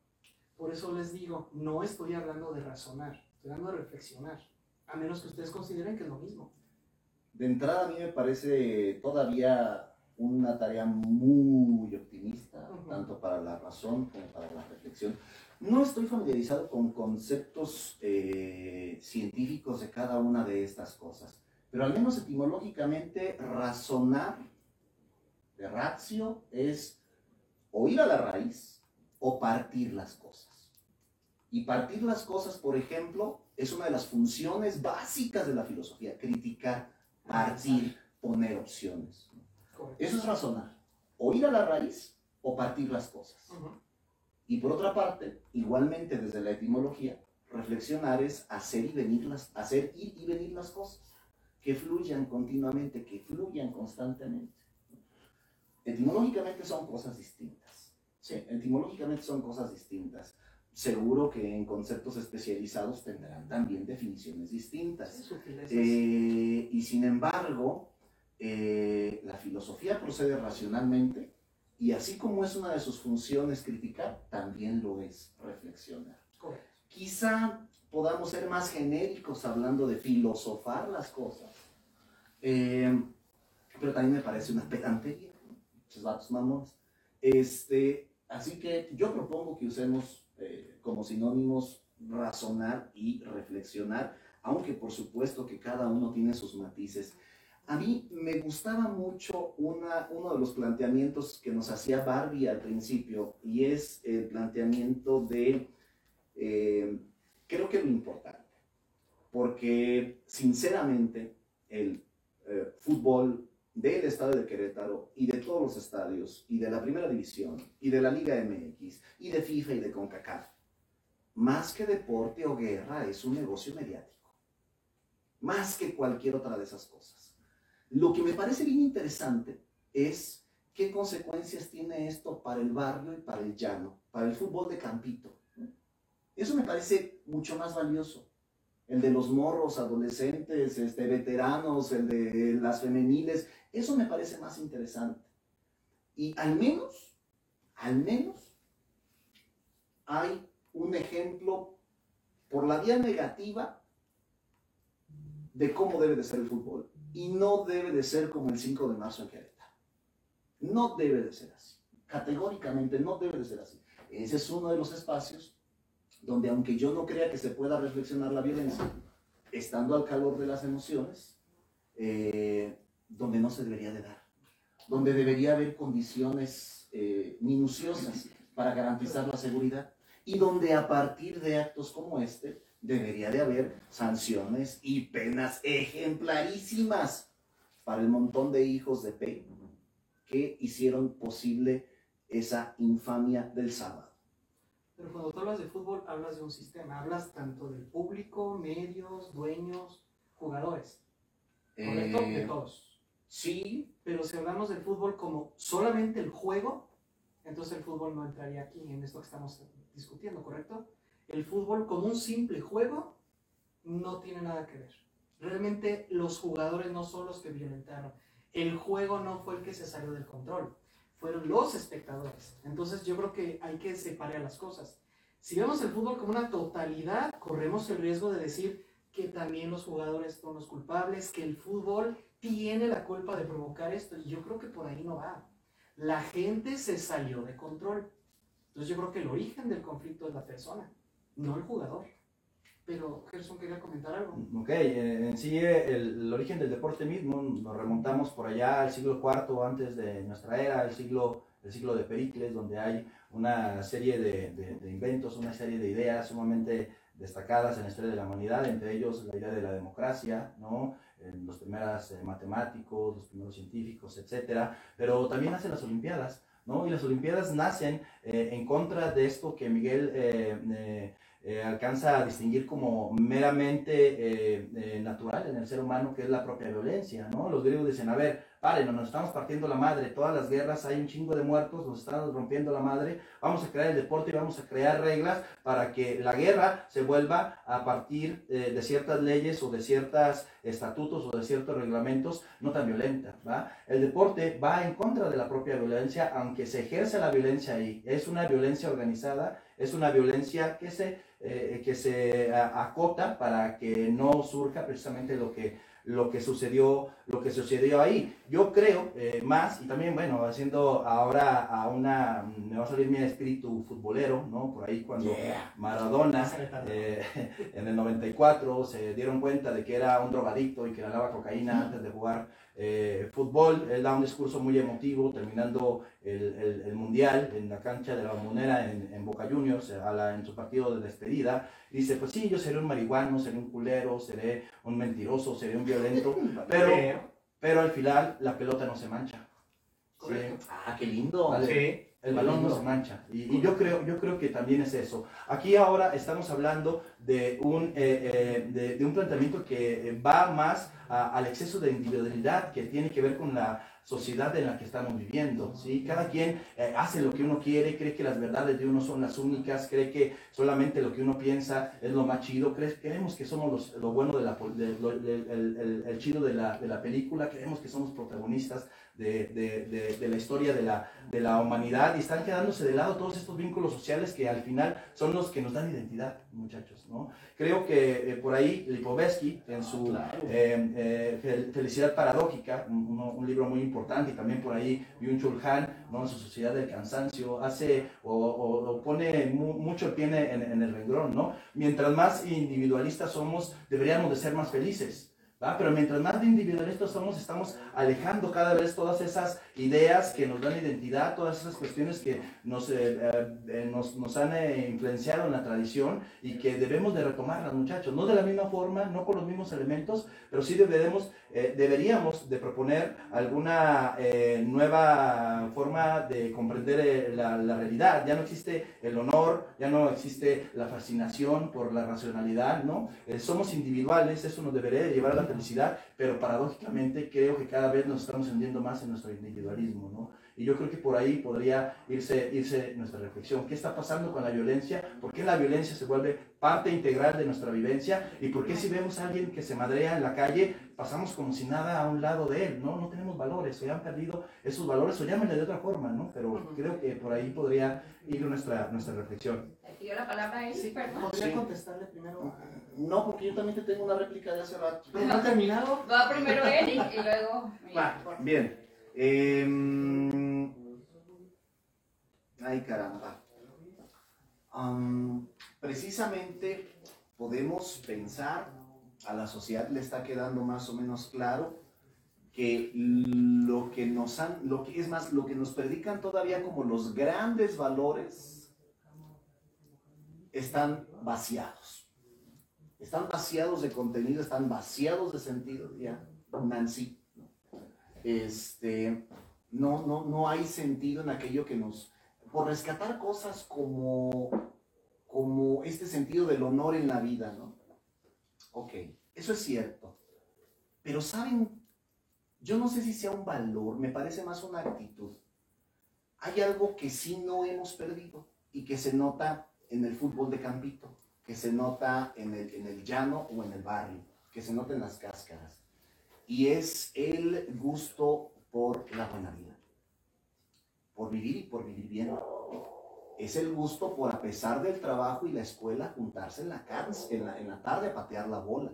Por eso les digo, no estoy hablando de razonar, estoy hablando de reflexionar, a menos que ustedes consideren que es lo mismo. De entrada a mí me parece todavía una tarea muy optimista, tanto para la razón como para la reflexión. No estoy familiarizado con conceptos eh, científicos de cada una de estas cosas, pero al menos etimológicamente razonar de ratio es o ir a la raíz o partir las cosas. Y partir las cosas, por ejemplo, es una de las funciones básicas de la filosofía, criticar, partir, poner opciones. Correcto. Eso es razonar. O ir a la raíz o partir las cosas. Y por otra parte, igualmente desde la etimología, reflexionar es hacer y venir las, hacer ir y venir las cosas, que fluyan continuamente, que fluyan constantemente. Etimológicamente son cosas distintas. Sí, etimológicamente son cosas distintas. Seguro que en conceptos especializados tendrán también definiciones distintas. Eh, y sin embargo, eh, la filosofía procede racionalmente y así como es una de sus funciones criticar, también lo es reflexionar. Correcto. Quizá podamos ser más genéricos hablando de filosofar las cosas, eh, pero también me parece una pedantería, muchos vatos mamones. Este, así que yo propongo que usemos eh, como sinónimos razonar y reflexionar, aunque por supuesto que cada uno tiene sus matices. A mí me gustaba mucho uno de los planteamientos que nos hacía Barbie al principio, y es el planteamiento de, eh, creo que lo importante, porque sinceramente el eh, fútbol del estado de Querétaro y de todos los estadios, y de la primera división, y de la Liga MX, y de FIFA y de CONCACAF, más que deporte o guerra, es un negocio mediático, más que cualquier otra de esas cosas. Lo que me parece bien interesante es qué consecuencias tiene esto para el barrio y para el llano, para el fútbol de campito. Eso me parece mucho más valioso. El de los morros, adolescentes, este, veteranos, el de las femeniles, eso me parece más interesante. Y al menos, al menos, hay un ejemplo por la vía negativa de cómo debe de ser el fútbol. Y no debe de ser como el 5 de marzo en Querétaro. No debe de ser así. Categóricamente no debe de ser así. Ese es uno de los espacios donde aunque yo no crea que se pueda reflexionar la violencia, estando al calor de las emociones, eh, donde no se debería de dar. Donde debería haber condiciones eh, minuciosas para garantizar la seguridad. Y donde a partir de actos como este debería de haber sanciones y penas ejemplarísimas para el montón de hijos de P que hicieron posible esa infamia del sábado. Pero cuando tú hablas de fútbol, hablas de un sistema, hablas tanto del público, medios, dueños, jugadores. ¿Correcto? Eh, de todos. Sí, Pero si hablamos del fútbol como solamente el juego, entonces el fútbol no entraría aquí en esto que estamos discutiendo, ¿correcto? El fútbol como un simple juego no tiene nada que ver. Realmente los jugadores no son los que violentaron. El juego no fue el que se salió del control. Fueron los espectadores. Entonces yo creo que hay que separar las cosas. Si vemos el fútbol como una totalidad, corremos el riesgo de decir que también los jugadores son los culpables, que el fútbol tiene la culpa de provocar esto. Y yo creo que por ahí no va. La gente se salió de control. Entonces yo creo que el origen del conflicto es la persona, no el jugador. Pero Gerson quería comentar algo. Ok, eh, en sí eh, el, origen del deporte mismo nos remontamos por allá al siglo IV antes de nuestra era, el siglo, siglo de Pericles, donde hay una serie de, inventos, una serie de ideas sumamente destacadas en la historia de la humanidad, entre ellos la idea de la democracia, ¿no? Eh, los primeros matemáticos, los primeros científicos, etcétera, pero también nacen las Olimpiadas, ¿no? Y las Olimpiadas nacen en contra de esto que Miguel eh, eh, alcanza a distinguir como meramente eh, eh, natural en el ser humano, que es la propia violencia, ¿no? Los griegos dicen, a ver, paren, nos estamos partiendo la madre, todas las guerras hay un chingo de muertos, nos estamos rompiendo la madre, vamos a crear el deporte y vamos a crear reglas para que la guerra se vuelva a partir eh, de ciertas leyes o de ciertos estatutos o de ciertos reglamentos no tan violenta, ¿va? El deporte va en contra de la propia violencia, aunque se ejerce la violencia ahí, es una violencia organizada, es una violencia que se, eh, que se acota para que no surja precisamente lo que lo que sucedió lo que sucedió ahí. Yo creo eh, más y también bueno haciendo ahora a una me va a salir mi espíritu futbolero no por ahí cuando Maradona eh, en el 94 se dieron cuenta de que era un drogadicto y que daba cocaína antes de jugar eh, fútbol. Él da un discurso muy emotivo terminando el, el- el mundial en la cancha de la Bombonera en, en Boca Juniors, a la- en su partido de despedida. Dice, pues sí, yo seré un marihuano, seré un culero, seré un mentiroso, seré un violento, pero, pero al final la pelota no se mancha. Sí. Ah, qué lindo. Vale. Sí. El balón no se mancha. Y, y yo, creo, yo creo que también es eso. Aquí ahora estamos hablando de un, eh, eh, de, de un planteamiento que eh, va más a- al exceso de individualidad que tiene que ver con la sociedad en la que estamos viviendo. ¿sí? Cada quien eh, hace lo que uno quiere, cree que las verdades de uno son las únicas, cree que solamente lo que uno piensa es lo más chido, cree- creemos que somos los- lo bueno de la, de- lo- el, el- el chido de la, de la película, creemos que somos protagonistas de, de- de- de la historia de la, de la humanidad y están quedándose de lado todos estos vínculos sociales que al final son los que nos dan identidad, muchachos, ¿no? Creo que eh, por ahí Lipovetsky, en su Claro. eh, eh, Fel- Felicidad Paradójica, un, libro muy importante, y también por ahí Byung-Chul Han, ¿no? en su Sociedad del Cansancio, hace o, o- o pone mu- mucho el pie en, en el renglón, ¿no? Mientras más individualistas somos, deberíamos de ser más felices. Pero mientras más de individualistas somos, estamos alejando cada vez todas esas ideas que nos dan identidad, todas esas cuestiones que nos, eh, eh, eh, nos, han influenciado en la tradición y que debemos de retomarlas, muchachos. No de la misma forma, no con los mismos elementos, pero sí debemos, eh, deberíamos de proponer alguna nueva forma de comprender la, la realidad. Ya no existe el honor, ya no existe la fascinación por la racionalidad, ¿no? Somos individuales, eso nos debería de llevar a la felicidad, pero paradójicamente creo que cada vez nos estamos hundiendo más en nuestro individualismo, ¿no? Y yo creo que por ahí podría irse, irse nuestra reflexión. ¿Qué está pasando con la violencia? ¿Por qué la violencia se vuelve parte integral de nuestra vivencia? ¿Y por qué si vemos a alguien que se madrea en la calle, pasamos como si nada a un lado de él? No, no tenemos valores, se han perdido esos valores, o llámenle de otra forma, ¿no? Pero creo que por ahí podría ir nuestra, nuestra reflexión. La palabra a él, Sí, perdón. ¿podría Sí. contestarle primero? No, porque yo también te tengo una réplica de hace rato. ¿Pero no ha terminado? Va primero Eric y luego Miguel, Va. Bien. Em, ay, caramba. Am, precisamente podemos pensar, a la sociedad le está quedando más o menos claro que lo que nos han, lo que es más, lo que nos predican todavía como los grandes valores están vaciados. Están vaciados de contenido, están vaciados de sentido, ya, Nancy. ¿No? Este, no, no, no hay sentido en aquello que nos... Por rescatar cosas como, como este sentido del honor en la vida, ¿no? Ok, eso es cierto. Pero saben, yo no sé si sea un valor, me parece más una actitud. Hay algo que sí no hemos perdido y que se nota en el fútbol de campito, que se nota en el, en el llano o en el barrio, que se nota en las cáscaras. Y es el gusto por la buena vida, por vivir y por vivir bien. Es el gusto por, a pesar del trabajo y la escuela, juntarse en la, la, en la tarde a patear la bola.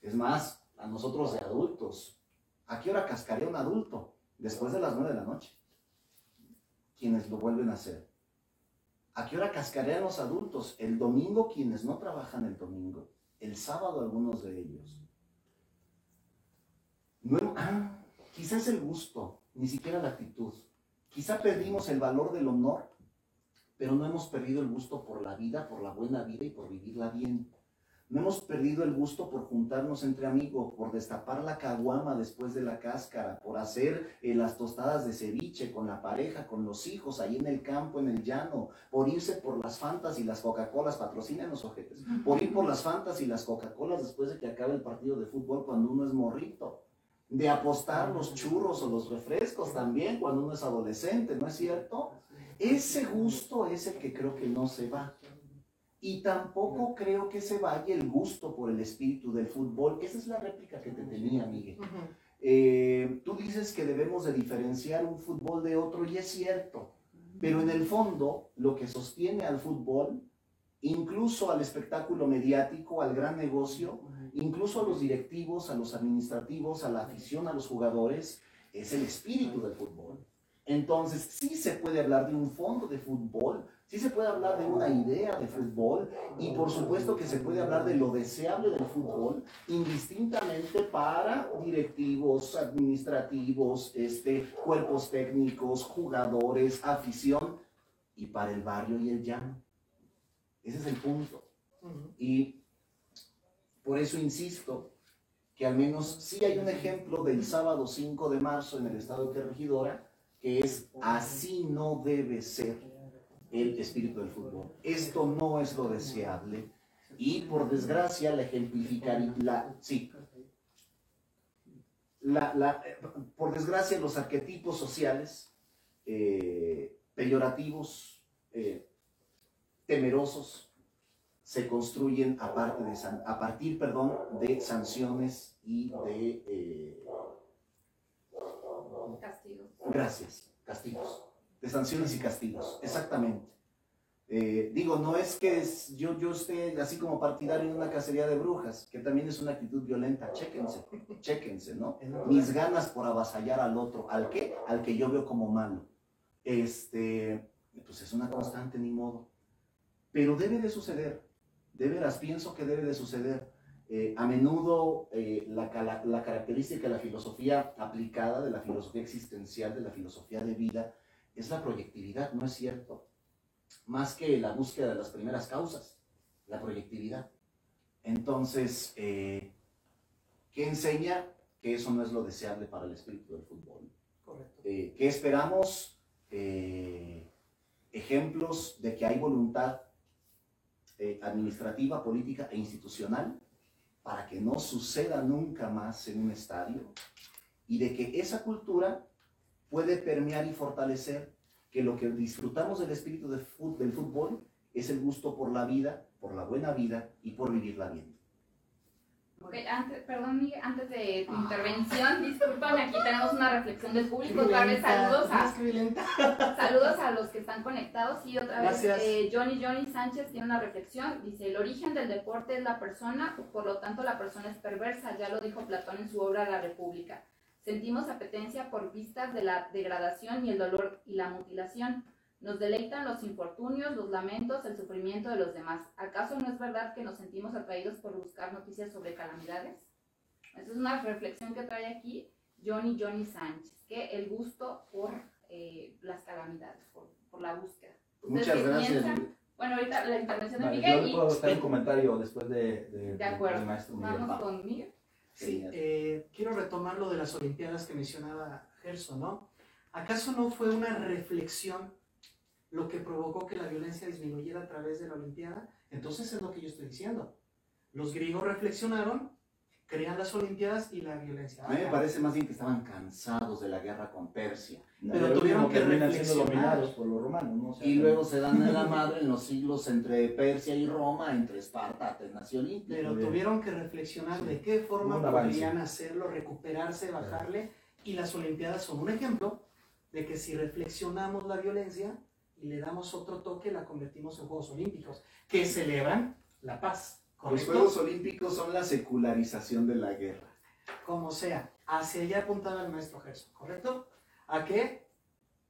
Es más, a nosotros de adultos, ¿a qué hora cascaría un adulto? Después de las nueve de la noche. Quienes lo vuelven a hacer. ¿A qué hora cascarían los adultos? El domingo quienes no trabajan el domingo. El sábado algunos de ellos. No, ah, quizá es el gusto, ni siquiera la actitud. Quizá perdimos el valor del honor, pero no hemos perdido el gusto por la vida, por la buena vida y por vivirla bien. No hemos perdido el gusto por juntarnos entre amigos, por destapar la caguama después de la cáscara, por hacer eh, las tostadas de ceviche con la pareja, con los hijos, ahí en el campo, en el llano, por irse por las Fantas y las Coca-Colas, patrocinan los ojetes, por ir por las Fantas y las Coca-Colas después de que acabe el partido de fútbol cuando uno es morrito, de apostar los churros o los refrescos también cuando uno es adolescente, ¿no es cierto? Ese gusto es el que creo que no se va. Y tampoco creo que se vaya el gusto por el espíritu del fútbol. Esa es la réplica que te tenía, Miguel. Eh, tú dices que debemos de diferenciar un fútbol de otro y es cierto, pero en el fondo lo que sostiene al fútbol, incluso al espectáculo mediático, al gran negocio, incluso a los directivos, a los administrativos, a la afición, a los jugadores, es el espíritu del fútbol. Entonces, sí se puede hablar de un fondo de fútbol, sí se puede hablar de una idea de fútbol y por supuesto que se puede hablar de lo deseable del fútbol indistintamente para directivos, administrativos, este, cuerpos técnicos, jugadores, afición y para el barrio y el llano. Ese es el punto. Y por eso insisto que al menos sí hay un ejemplo del sábado 5 de marzo en el estado de Corregidora, que es así no debe ser el espíritu del fútbol. Esto no es lo deseable y por desgracia la ejemplificaría, la, sí, la, la- por desgracia los arquetipos sociales eh, peyorativos, eh, temerosos, se construyen a, parte de san- a partir perdón, de sanciones y de, eh, Castigos. gracias, castigos, de sanciones y castigos, exactamente. Eh, digo, no es que es- yo, yo esté así como partidario en una cacería de brujas, que también es una actitud violenta, chéquense, chéquense, ¿no? Mis ganas por avasallar al otro, ¿al qué? Al que yo veo como malo. Este, pues es una constante, ni modo. Pero debe de suceder, de veras, pienso que debe de suceder. Eh, a menudo eh, la, cala- la característica de la filosofía aplicada, de la filosofía existencial, de la filosofía de vida, es la proyectividad, ¿no es cierto? Más que la búsqueda de las primeras causas, la proyectividad. Entonces, eh, ¿qué enseña? Que eso no es lo deseable para el espíritu del fútbol. Correcto. Eh, ¿Qué esperamos? Eh, ejemplos de que hay voluntad eh, administrativa, política e institucional para que no suceda nunca más en un estadio y de que esa cultura puede permear y fortalecer que lo que disfrutamos del espíritu del fútbol es el gusto por la vida, por la buena vida y por vivirla bien. Ok, antes, perdón, Miguel, antes de tu intervención, disculpan, aquí tenemos una reflexión del público. Otra vez saludos a. Saludos los que están conectados y otra vez eh, Johnny Johnny Sánchez tiene una reflexión. Dice, el origen del deporte es la persona, por lo tanto la persona es perversa, ya lo dijo Platón en su obra La República. Sentimos apetencia por vistas de la degradación y el dolor y la mutilación. Nos deleitan los infortunios, los lamentos, el sufrimiento de los demás. ¿Acaso no es verdad que nos sentimos atraídos por buscar noticias sobre calamidades? Esa es una reflexión que trae aquí Johnny Johnny Sánchez, que el gusto por eh, las calamidades, por, por la búsqueda. ¿Ustedes Muchas gracias. piensan? Bueno, ahorita la intervención de Vale, yo Miguel le y puedo dar un comentario después de, de, De acuerdo. del maestro Miguel. vamos con Miguel. Sí, eh, quiero retomar lo de las Olimpiadas que mencionaba Gerson, ¿no? ¿Acaso no fue una reflexión lo que provocó que la violencia disminuyera a través de la Olimpiada? Entonces es lo que yo estoy diciendo. Los griegos reflexionaron, crean las Olimpiadas y la violencia. A mí me parece más bien que estaban cansados de la guerra con Persia. Pero Pero tuvieron que reflexionar. dominados por los romanos, ¿no? O sea, Y luego se dan en la madre en los siglos entre Persia y Roma, entre Esparta, Atenas y Olimpia. Pero tuvieron que reflexionar Sí. de qué forma podrían hacerlo, recuperarse, bajarle. Y las Olimpiadas son un ejemplo de que si reflexionamos la violencia y le damos otro toque, la convertimos en Juegos Olímpicos, que celebran la paz. Los ¿Correcto? Juegos Olímpicos son la secularización de la guerra. Como sea, hacia allá apuntaba el maestro Gerson, ¿correcto? A que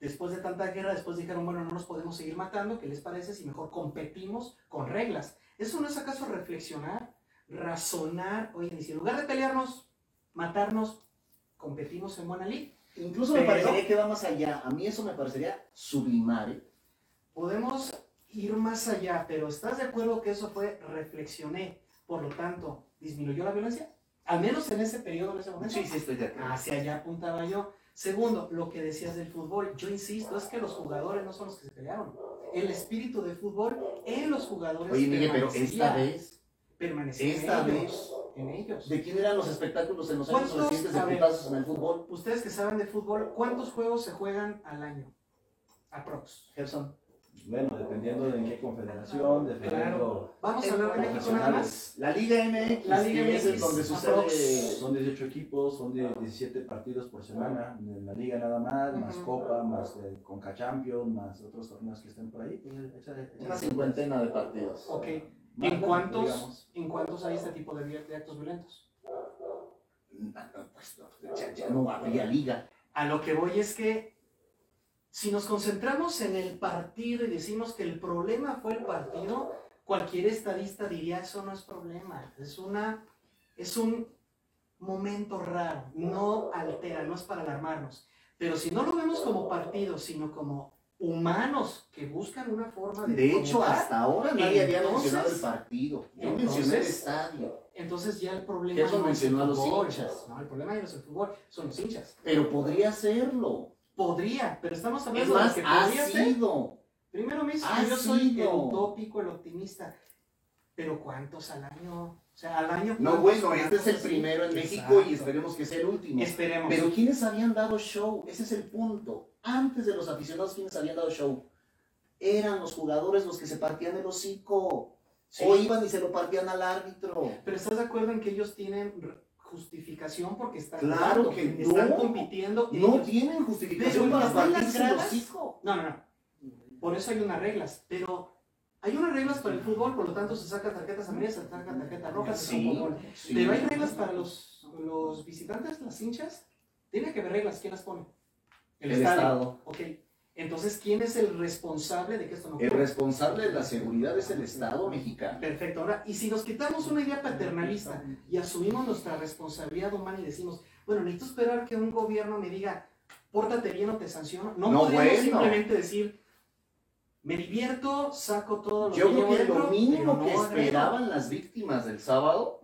después de tanta guerra, después dijeron, bueno, no nos podemos seguir matando, ¿qué les parece si mejor competimos con reglas? ¿Eso no es acaso reflexionar, razonar? Oye, y si en lugar de pelearnos, matarnos, competimos en buena lid? Incluso me Pero- parecería que va más allá. A mí eso me parecería sublimar. ¿eh? Podemos ir más allá, pero ¿estás de acuerdo que eso fue reflexioné? Por lo tanto, ¿disminuyó la violencia? Al menos en ese periodo, en ese momento. Sí, sí, estoy de acuerdo. Hacia allá apuntaba yo. Segundo, lo que decías del fútbol, yo insisto, es que los jugadores no son los que se pelearon. El espíritu de fútbol en los jugadores Oye, Miguel, pero esta vez, permanecía esta en ellos, vez, en ellos. ¿de quién eran los espectáculos en los años recientes de putazos en el fútbol? Ustedes que saben de fútbol, ¿cuántos juegos se juegan al año? Aprox. Gerson. Bueno, dependiendo de en qué confederación, dependiendo... Vamos a hablar de México nada más. La Liga MX, La Liga que es MX, donde sucede... Son 18 equipos, son de 17 partidos por semana en la liga nada más, más. Copa, más eh, Conca Champions, más otros torneos que estén por ahí. pues, echa- Una cincuentena de partidos. Ok. Más, ¿En cuántos. ¿En cuántos hay este tipo de, actos violentos? Pues, no, ya, ya no habría liga. A lo que voy es que si nos concentramos en el partido y decimos que el problema fue el partido, cualquier estadista diría eso no es problema, es una es un momento raro, no altera, no es para alarmarnos. Pero si no lo vemos como partido, sino como humanos que buscan una forma de De hecho, hasta ahora nadie había Entonces- mencionado el partido. Yo mencioné el entonces- estadio. entonces ya el problema Eso no mencionó a los fútbol, hinchas. no, el problema ya no es el fútbol, son los hinchas. Pero podría serlo. Podría, pero estamos Es hablando más, de que ha podría ser. Primero me que yo soy el utópico, el optimista. Pero ¿cuántos al año? O sea, al año. No, ¿cuántos bueno, este es el primero en México y esperemos que sea el último. Esperemos. Pero ¿quiénes habían dado show? Ese es el punto. Antes de los aficionados, ¿quiénes habían dado show? Eran los jugadores los que se partían el hocico. Sí. O iban y se lo partían al árbitro. Pero ¿estás de acuerdo en que ellos tienen justificación porque están Claro están no. compitiendo? No ellos? tienen justificación Pero para partirse el hocico. No, no, no. Por eso hay unas reglas. Pero hay unas reglas para el fútbol, por lo tanto se sacan tarjetas amarillas, se sacan tarjetas rojas, Sí, sí. Pero hay reglas para los, los visitantes, las hinchas. Tiene que haber reglas. ¿Quién las pone? El Estado. Ok. Entonces, ¿quién es el responsable de que esto no El ocurra? responsable de la seguridad es el Estado mexicano. Perfecto. Ahora, y si nos quitamos una idea paternalista y asumimos nuestra responsabilidad humana y decimos, bueno, necesito esperar que un gobierno me diga, pórtate bien o te sanciono. No, No, podemos bueno. simplemente decir, me divierto, saco todo lo Yo que creo que dentro, lo mínimo que no agrego". esperaban las víctimas del sábado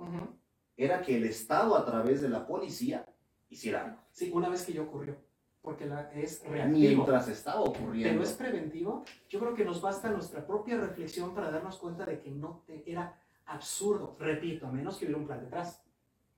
era que el Estado, a través de la policía, hiciera algo. Sí, una vez que ya ocurrió, porque la, es reactivo. Mientras estaba Pero ocurriendo. es preventivo. Yo creo que nos basta nuestra propia reflexión para darnos cuenta de que no te- era absurdo. Repito, a menos que hubiera un plan detrás.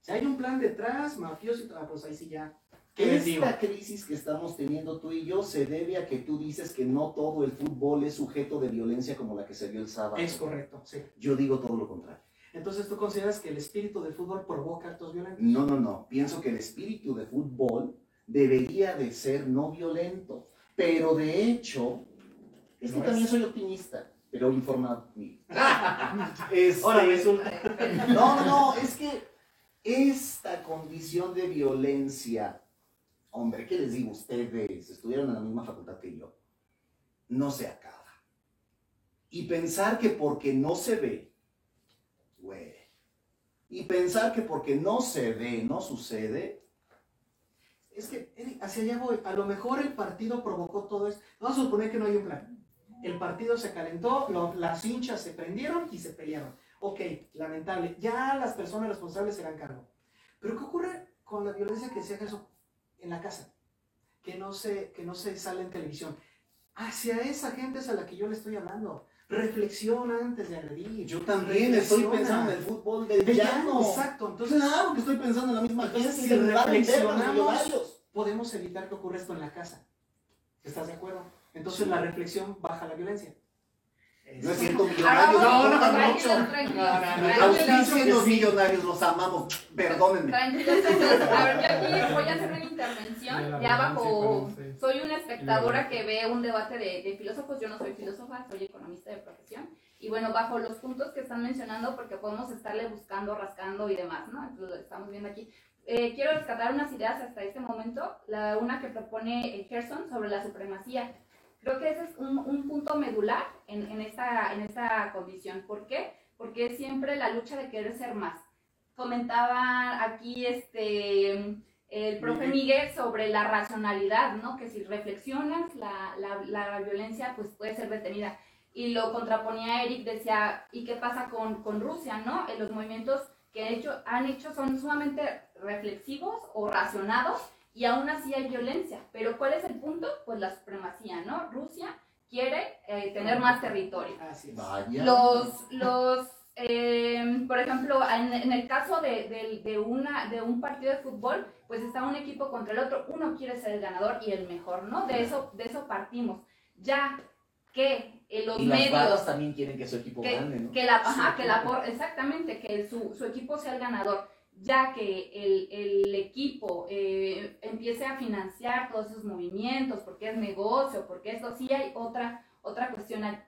Si hay un plan detrás, mafioso, y todo, pues ahí sí ya. ¿Qué? Esta crisis que estamos teniendo tú y yo se debe a que tú dices que no todo el fútbol es sujeto de violencia como la que se vio el sábado. Es correcto, sí. Yo digo todo lo contrario. Entonces, ¿tú consideras que el espíritu del fútbol provoca actos violentos? No, no, no. Pienso que el espíritu de fútbol debería de ser no violento. Pero de hecho, es que No también es. soy optimista, pero informado. Este, Ahora resulta. No, no, no, es que esta condición de violencia, hombre, ¿qué les digo ustedes? Estuvieron en la misma facultad que yo. No se acaba. Y pensar que porque no se ve, güey. Y pensar que porque no se ve, no sucede. Es que, hacia allá voy. A lo mejor el partido provocó todo esto. Vamos a suponer que no hay un plan. El partido se calentó, las hinchas se prendieron y se pelearon. Ok, lamentable. Ya las personas responsables se harán cargo. Pero ¿qué ocurre con la violencia que se ejerce en la casa? Que no se, que no se sale en televisión. Hacia esa gente es a la que yo le estoy hablando. Reflexiona antes de agredir. Yo también estoy pensando en el fútbol del De llano. Exacto. Entonces, Claro que estoy pensando en la misma gente si reflexionamos, podemos evitar que ocurra esto en la casa. ¿Estás de acuerdo? Entonces la reflexión baja la violencia. No es cierto, Ahora millonarios. no, no, no, no. tranquilos. Auspicien los millonarios, los amamos. Perdónenme. Tranquilos, tranquilos. A ver, yo aquí voy a hacer una intervención, ya bajo, soy una espectadora que ve un debate de, de filósofos, yo no soy filósofa, soy economista de profesión, y bueno, bajo los puntos que están mencionando, porque podemos estarle buscando, rascando y demás, ¿no? Entonces lo estamos viendo aquí. Eh, quiero rescatar unas ideas hasta este momento, la una que propone eh, Gerson sobre la supremacía. Creo que ese es un, un punto medular en, en, esta, en esta condición. ¿Por qué? Porque es siempre la lucha de querer ser más. Comentaba aquí este, el profe Miguel sobre la racionalidad, ¿no? Que si reflexionas, la, la, la violencia pues puede ser detenida. Y lo contraponía Eric, decía, ¿y qué pasa con, con Rusia, no? En los movimientos que han hecho, han hecho son sumamente reflexivos o racionados y aún así hay violencia. Pero ¿cuál es el punto? Pues la supremacía, ¿no? Rusia quiere eh, tener más territorio. Así es. Vaya. Los, los eh, por ejemplo, en, en el caso de, de- de una, de un partido de fútbol, pues está un equipo contra el otro, uno quiere ser el ganador y el mejor, ¿no? De eso, de eso partimos. Ya que eh, los Y medios también quieren que su equipo que, gane, ¿no? que la, ajá, que la por- exactamente, que su, su equipo sea el ganador, ya que el, el equipo eh, empiece a financiar todos esos movimientos, porque es negocio, porque esto sí hay otra, otra cuestión a-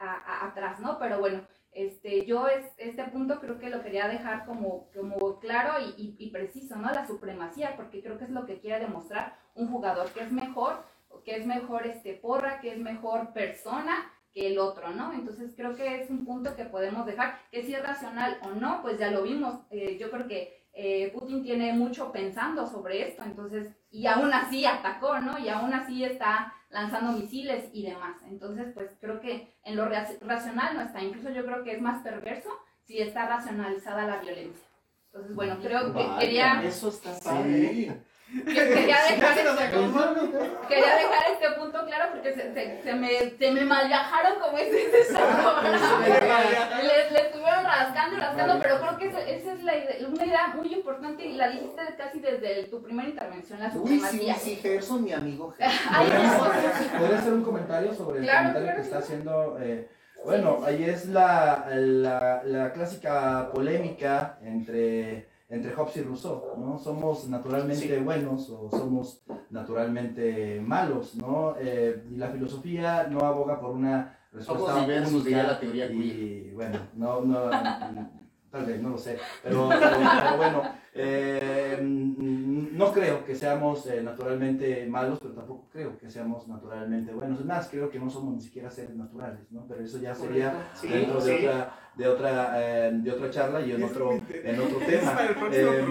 atrás, ¿no? Pero bueno, este, yo es, este punto creo que lo quería dejar como, como claro y, y- y preciso, ¿no? La supremacía, porque creo que es lo que quiere demostrar un jugador, que es mejor, que es mejor este, porra, que es mejor persona que el otro, ¿no? Entonces creo que es un punto que podemos dejar, que si es racional o no, pues ya lo vimos. Eh, yo creo que eh, Putin tiene mucho pensando sobre esto, entonces, y aún así atacó, ¿no? Y aún así está lanzando misiles y demás. Entonces, pues creo que en lo ra- racional no está. Incluso yo creo que es más perverso si está racionalizada la violencia. Entonces, bueno, creo que Vaya. quería, Eso está padre. Sí. Que quería dejar este, Quería dejar este punto claro porque se, se, se me, se me mal viajaron como es ese le, le estuvieron rascando rascando, pero creo que esa, esa es la idea- una idea muy importante y la dijiste casi desde tu primera intervención, la Uy, sí, supremacía. sí, Gerson, mi amigo ¿Podría ¿Podría hacer un comentario sobre el Claro, comentario claro, que está sí. haciendo? eh, bueno, ahí es la, la, la clásica polémica entre, entre Hobbes y Rousseau, ¿no? Somos naturalmente buenos o somos naturalmente malos, ¿no? Eh, y la filosofía no aboga por una respuesta Somos diría la teoría queer. y bueno, no, no, tal vez, no lo sé, pero, pero- pero bueno, eh, mm, no creo que seamos eh, naturalmente malos, pero tampoco creo que seamos naturalmente buenos. Es más, creo que no somos ni siquiera seres naturales, ¿no? Pero eso ya sería Sí, dentro de sí. otra de otra eh, de otra charla y en otro en otro tema. Eh,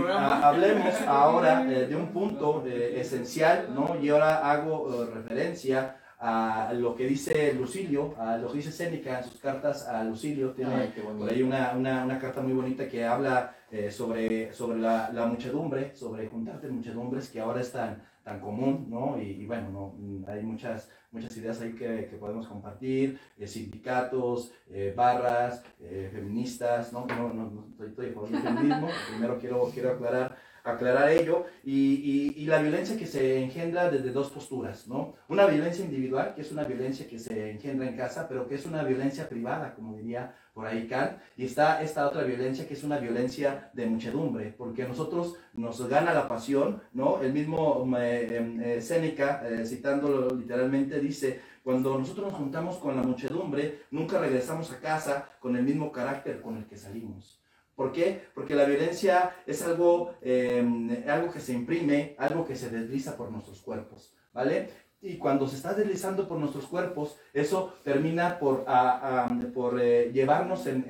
hablemos ahora eh, de un punto eh, esencial, ¿no? Y ahora hago eh, referencia a lo que dice Lucilio, a lo que dice Séneca en sus cartas a Lucilio, tiene Ay, por ahí una, una, una carta muy bonita que habla eh, sobre, sobre la, la muchedumbre, sobre juntarte en muchedumbres que ahora es tan, tan común, ¿no? Y, y bueno, no, hay muchas, muchas ideas ahí que, que podemos compartir, eh, sindicatos, eh, barras, eh, feministas, ¿no? No, no, no estoy, estoy favor del feminismo, primero quiero, quiero aclarar, aclarar ello, y, y, y la violencia que se engendra desde dos posturas, ¿no? Una violencia individual, que es una violencia que se engendra en casa, pero que es una violencia privada, como diría por ahí Kant, y está esta otra violencia que es una violencia de muchedumbre, porque a nosotros nos gana la pasión, ¿no? El mismo eh, eh, Séneca, eh, citándolo literalmente, dice, cuando nosotros nos juntamos con la muchedumbre, nunca regresamos a casa con el mismo carácter con el que salimos. ¿Por qué? Porque la violencia es algo, eh, algo que se imprime, algo que se desliza por nuestros cuerpos, ¿vale? Y cuando se está deslizando por nuestros cuerpos, eso termina por, por eh, llevarnos en,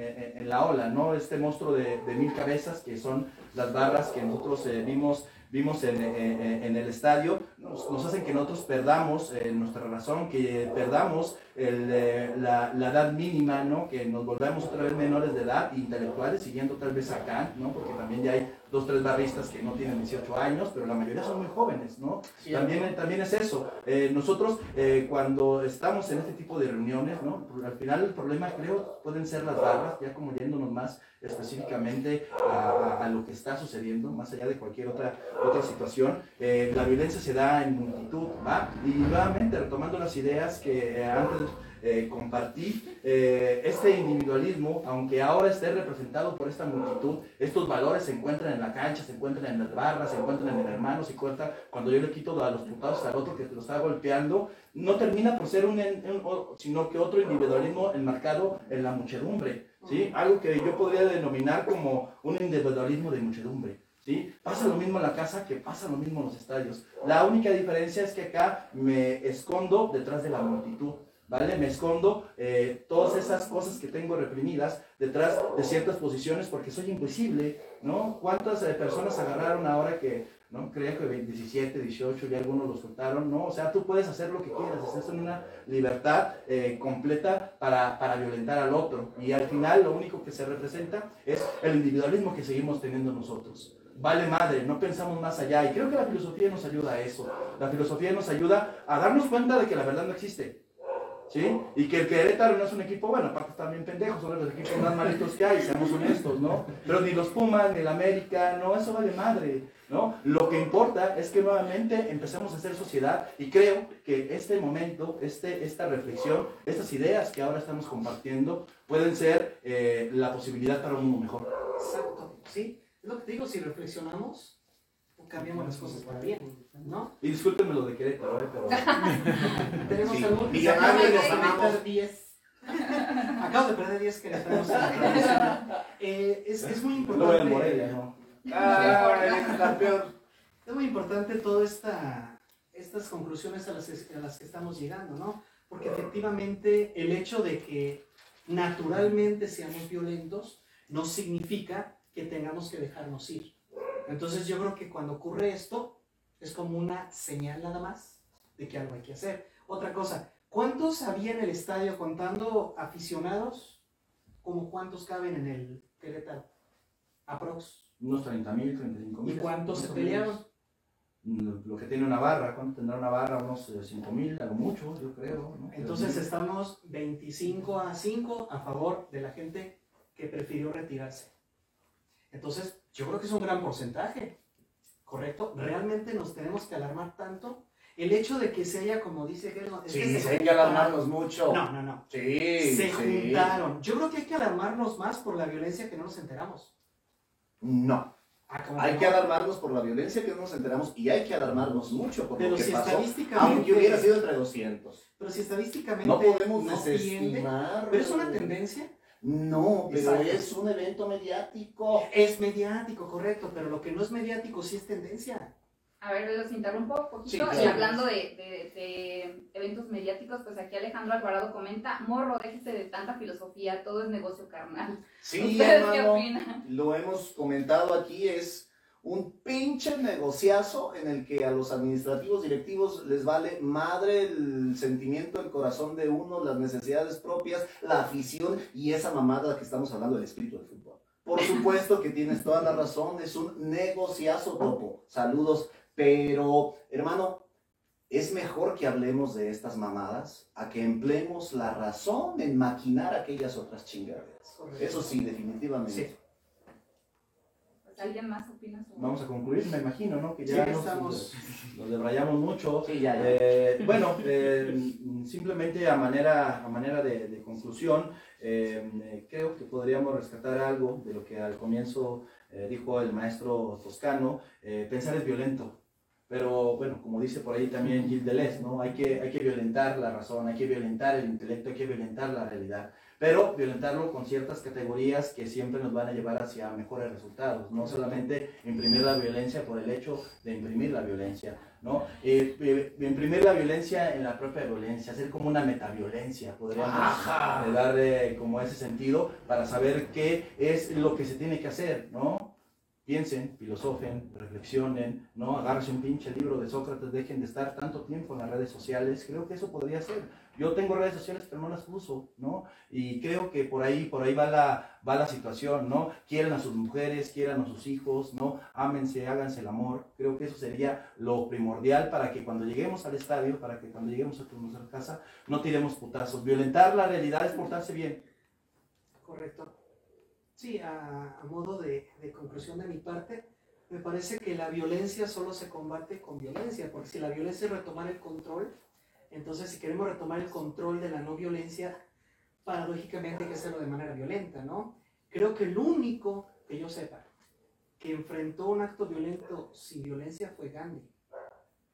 la ola, ¿no? Este monstruo de, de mil cabezas que son las barras que nosotros eh, vimos vimos en, en- en el estadio nos, nos hacen que nosotros perdamos eh, nuestra razón, que perdamos el, eh, la, la edad mínima, ¿no? que nos volvemos otra vez menores de edad, intelectuales, siguiendo tal vez a Kant, ¿no? porque también ya hay dos, tres barristas que no tienen 18 años, pero la mayoría son muy jóvenes, ¿no? También, también es eso. Eh, nosotros, eh, cuando estamos en este tipo de reuniones, ¿no? al final el problema creo pueden ser las barras, ya como yéndonos más específicamente a, a- a lo que está sucediendo, más allá de cualquier otra, otra situación. Eh, la violencia se da en multitud, ¿va? Y nuevamente, retomando las ideas que eh, antes eh, compartí, eh, este individualismo, aunque ahora esté representado por esta multitud, estos valores se encuentran en la cancha, se encuentran en las barras, se encuentran en el hermano, se encuentran cuando yo le quito a los putados al otro que te lo está golpeando, no termina por ser un, un- sino que otro individualismo enmarcado en la muchedumbre, ¿sí? Algo que yo podría denominar como un individualismo de muchedumbre. Pasa lo mismo en la casa que pasa lo mismo en los estadios. La única diferencia es que acá me escondo detrás de la multitud. ¿Vale? Me escondo eh, todas esas cosas que tengo reprimidas detrás de ciertas posiciones porque soy invisible, ¿no? ¿Cuántas eh, personas agarraron ahora que, ¿no? Creo que 17, 18 y algunos los soltaron, ¿no? O sea, tú puedes hacer lo que quieras, estás en una libertad eh, completa para, para violentar al otro. Y al final lo único que se representa es el individualismo que seguimos teniendo nosotros. Vale madre, no pensamos más allá. Y creo que la filosofía nos ayuda a eso. La filosofía nos ayuda a darnos cuenta de que la verdad no existe. ¿Sí? Y que el Querétaro no es un equipo, bueno, aparte están bien pendejos, son los equipos más malitos que hay, seamos honestos, ¿no? Pero ni los Pumas, ni el América, no, eso vale madre, ¿no? Lo que importa es que nuevamente empecemos a hacer sociedad y creo que este momento, este, esta reflexión, estas ideas que ahora estamos compartiendo pueden ser eh, la posibilidad para un mundo mejor. Exacto, sí. Es lo que te digo, si reflexionamos, cambiamos las cosas para bien, ¿no? Y discúlpenme lo de Querétaro, ¿eh? pero... Tenemos Sí, algún... millonarios de perder 10. Acabo de perder 10 querétanos en la transmisión. Eh, es, es muy No voy a importante... Morelia, ¿no? Ay, campeón. Es muy importante todas esta, estas conclusiones a las, a las que estamos llegando, ¿no? Porque efectivamente el hecho de que naturalmente seamos violentos no significa que tengamos que dejarnos ir. Entonces yo creo que cuando ocurre esto es como una señal nada más de que algo hay que hacer. Otra cosa, ¿cuántos había en el estadio contando aficionados? ¿Como cuántos caben en el Querétaro? Aprox. Unos 30 mil, 35 ¿Y mil. cuántos se pelearon? Lo que tiene una barra, ¿cuánto tendrá una barra? Unos 5 mil, a lo mucho, yo creo. ¿no? Entonces estamos 25 a 5 a favor de la gente que prefirió retirarse. Entonces, yo creo que es un gran porcentaje, ¿correcto? ¿Realmente nos tenemos que alarmar tanto? El hecho de que se haya, como dice Gerson, es que Sí, se sí, hay que alarmarnos mucho. No, no, no. Sí, Se sí. juntaron. Yo creo que hay que alarmarnos más por la violencia que no nos enteramos. No. Ah, ¿cómo Hay no? que alarmarnos por la violencia que no nos enteramos y hay que alarmarnos mucho por Pero lo que si pasó. Aunque hubiera sido entre 200. Pero si estadísticamente No podemos no tiende, desestimar. pero es una tendencia. No, pero Exacto. es un evento mediático. Es mediático, correcto, pero lo que no es mediático sí es tendencia. A ver, los interrumpo un poquito. Sí, y hablando de, de- de eventos mediáticos, pues aquí Alejandro Alvarado comenta, morro, déjese de tanta filosofía, todo es negocio carnal. Sí, ¿Ustedes qué hermano. opinan? Lo hemos comentado aquí, es un pinche negociazo en el que a los administrativos directivos les vale madre el sentimiento, el corazón de uno, las necesidades propias, la afición y esa mamada que estamos hablando del espíritu del fútbol. Por supuesto que tienes toda la razón, es un negociazo, Topo. Saludos, pero hermano, es mejor que hablemos de estas mamadas a que empleemos la razón en maquinar aquellas otras chingaderas. Eso sí, definitivamente. Sí. ¿Alguien más opina sobre Vamos a concluir, me imagino, ¿no? Que ya Sí, nos, estamos- nos debrayamos mucho. Sí, ya, ya. Eh, bueno, eh, simplemente a manera, a manera de, de conclusión, eh, eh, creo que podríamos rescatar algo de lo que al comienzo eh, dijo el maestro Toscano, eh, pensar es violento. Pero bueno, como dice por ahí también Gilles Deleuze, ¿no? Hay que, hay que violentar la razón, hay que violentar el intelecto, hay que violentar la realidad. Pero violentarlo con ciertas categorías que siempre nos van a llevar hacia mejores resultados. No solamente imprimir la violencia por el hecho de imprimir la violencia, ¿no? Eh, eh, imprimir la violencia en la propia violencia, hacer como una metaviolencia, podríamos Ajá. eh, darle como ese sentido para saber qué es lo que se tiene que hacer, ¿no? piensen, filosofen, reflexionen, ¿no? Agárrense un pinche libro de Sócrates, dejen de estar tanto tiempo en las redes sociales. Creo que eso podría ser. Yo tengo redes sociales, pero no las uso, ¿no? Y creo que por ahí, por ahí va la, va la situación, ¿no? Quieran a sus mujeres, quieran a sus hijos, ¿no? Ámense, háganse el amor. Creo que eso sería lo primordial para que cuando lleguemos al estadio, para que cuando lleguemos a nuestra casa, no tiremos putazos. Violentar la realidad es portarse bien. Correcto. Sí, a, modo de, de conclusión de mi parte, me parece que la violencia solo se combate con violencia, porque si la violencia es retomar el control, entonces si queremos retomar el control de la no violencia, paradójicamente hay que hacerlo de manera violenta, ¿no? Creo que el único que yo sepa que enfrentó un acto violento sin violencia fue Gandhi.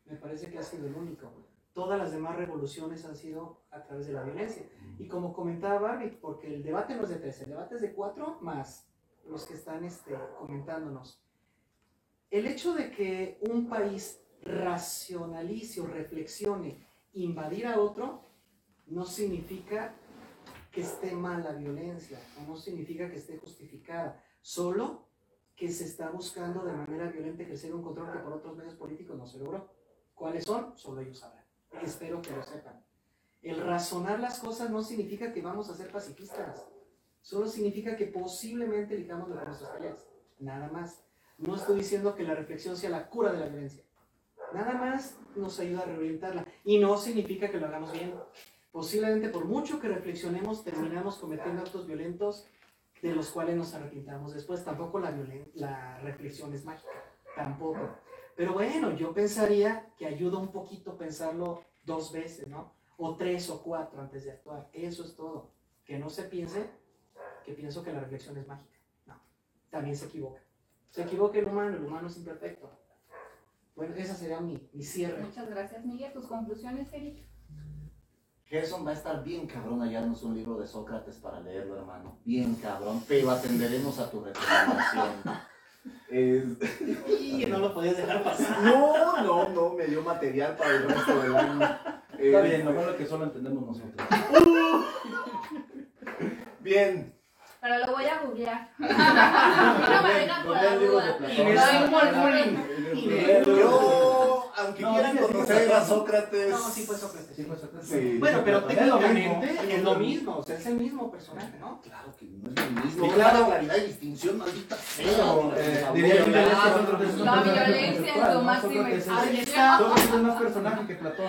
Me parece que ha sido el único. Todas las demás revoluciones han sido a través de la violencia. Y como comentaba Barbie, porque el debate no es de tres, el debate es de cuatro más los que están este, comentándonos. El hecho de que un país racionalice o reflexione invadir a otro no significa que esté mal la violencia, no significa que esté justificada, solo que se está buscando de manera violenta ejercer un control que por otros medios políticos no se logró. ¿Cuáles son? Solo ellos sabrán. Espero que lo sepan. El razonar las cosas no significa que vamos a ser pacifistas, solo significa que posiblemente elijamos de nuestras peleas, nada más. No estoy diciendo que la reflexión sea la cura de la violencia, nada más nos ayuda a reorientarla y no significa que lo hagamos bien. Posiblemente por mucho que reflexionemos terminamos cometiendo actos violentos de los cuales nos arrepintamos después. Tampoco la, la reflexión es mágica, tampoco. Pero bueno, yo pensaría que ayuda un poquito pensarlo dos veces, ¿no? O tres o cuatro antes de actuar. Eso es todo. Que no se piense que pienso que la reflexión es mágica. No, también se equivoca. Se equivoca el humano, el humano es imperfecto. Bueno, esa sería mi, mi cierre. Muchas gracias, Miguel. ¿Tus conclusiones, Eric? Gerson va a estar bien cabrón hallarnos un libro de Sócrates para leerlo, hermano. Bien cabrón, pero atenderemos a tu recomendación. Es- Y no lo podías dejar pasar. No, no, no, me dio material para el resto del año. Está Eh, bien, lo malo es que solo entendemos nosotros. Bien, Pero lo voy a googlear. no me vengan con la duda. Yo, aunque No, quieran conocer sí. a Sócrates. No, sí fue Sócrates. Sí, pues, Sócrates. Sí. Bueno, pero técnicamente es lo mismo, o sea, es el mismo personaje, ¿no? Claro que no es lo mismo. Claro, claridad y distinción, maldita sea. Eh, diría que La violencia en su ¿no? máxima está. Sócrates es más personaje que Platón,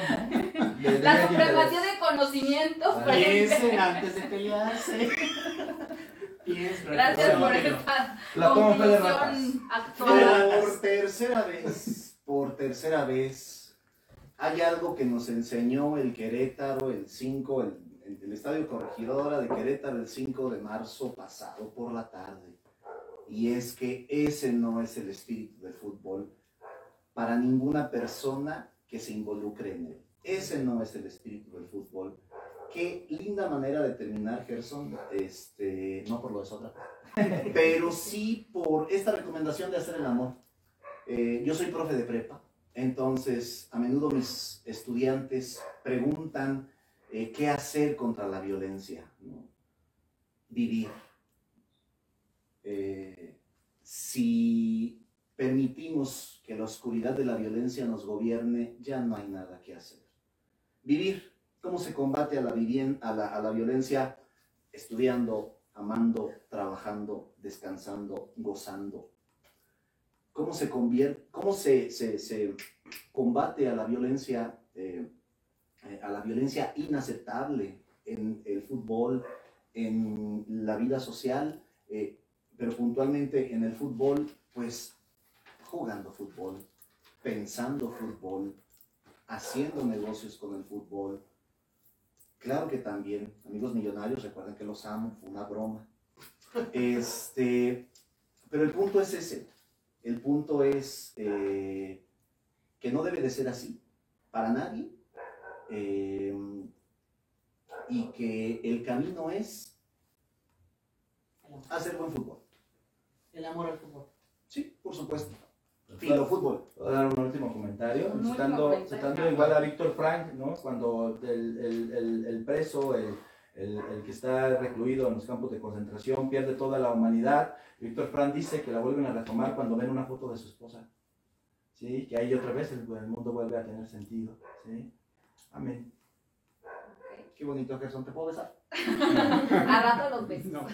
La supremacía de conocimiento. Piensen antes de pelearse. Gracias por esta Platón fue de ratas. conclusión actual. Por tercera vez, por tercera vez, hay algo que nos enseñó el Querétaro el 5, el, el- el Estadio Corregidora de Querétaro el 5 de marzo pasado por la tarde. Y es que ese no es el espíritu del fútbol para ninguna persona que se involucre en él. Ese no es el espíritu del fútbol. Qué linda manera de terminar, Gerson. Este, no por lo de Sócrates pero sí por esta recomendación de hacer el amor. Eh, yo soy profe de prepa, entonces a menudo mis estudiantes preguntan eh, qué hacer contra la violencia. Vivir. Eh, si permitimos que la oscuridad de la violencia nos gobierne, ya no hay nada que hacer. Vivir. ¿Cómo se combate a la, a la, a la violencia? Estudiando, amando, trabajando, descansando, gozando. ¿Cómo se cómo se, se- se combate a la violencia, eh, eh, a la violencia inaceptable en el fútbol, en la vida social, eh, pero puntualmente en el fútbol, pues jugando fútbol, pensando fútbol, haciendo negocios con el fútbol. Claro que también, amigos millonarios, recuerden que los amo, fue una broma. Este, pero el punto es ese. El punto es eh, que no debe de ser así para nadie. eh, y que el camino es hacer buen fútbol. El amor al fútbol. Sí, por supuesto. Filo fútbol. Voy a dar un último comentario. Un citando, comentario. citando igual a Víctor Frank, ¿no? Cuando el, el- el- el preso, el, el, el que está recluido en los campos de concentración, pierde toda la humanidad. Víctor Frank dice que la vuelven a retomar cuando ven una foto de su esposa. ¿Sí? Que ahí otra vez el, el mundo vuelve a tener sentido. ¿Sí? Amén. Qué bonito, Gerson. ¿Te puedo besar? A rato los besos. No.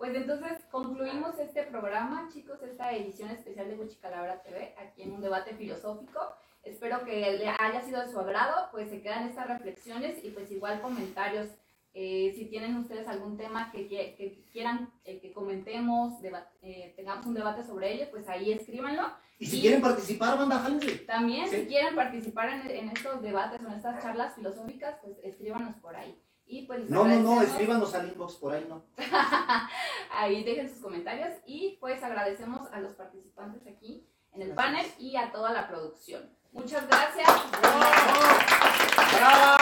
Pues entonces concluimos este programa, chicos, esta edición especial de Huichicalabra TV, aquí en un debate filosófico. Espero que le haya sido de su agrado, pues se quedan estas reflexiones y pues igual comentarios. Eh, si tienen ustedes algún tema que, qui- que quieran eh, que comentemos, deba- eh, tengamos un debate sobre ello, pues ahí escríbanlo. Y si Y- quieren participar, banda, jálense. También, Sí. si quieren participar en, en estos debates o en estas charlas filosóficas, pues escríbanos por ahí. Y pues No, no, no, escríbanos al inbox por ahí, ¿no? Ahí dejen sus comentarios y pues agradecemos a los participantes aquí en el Gracias. panel y a toda la producción. Muchas gracias. ¡Brava!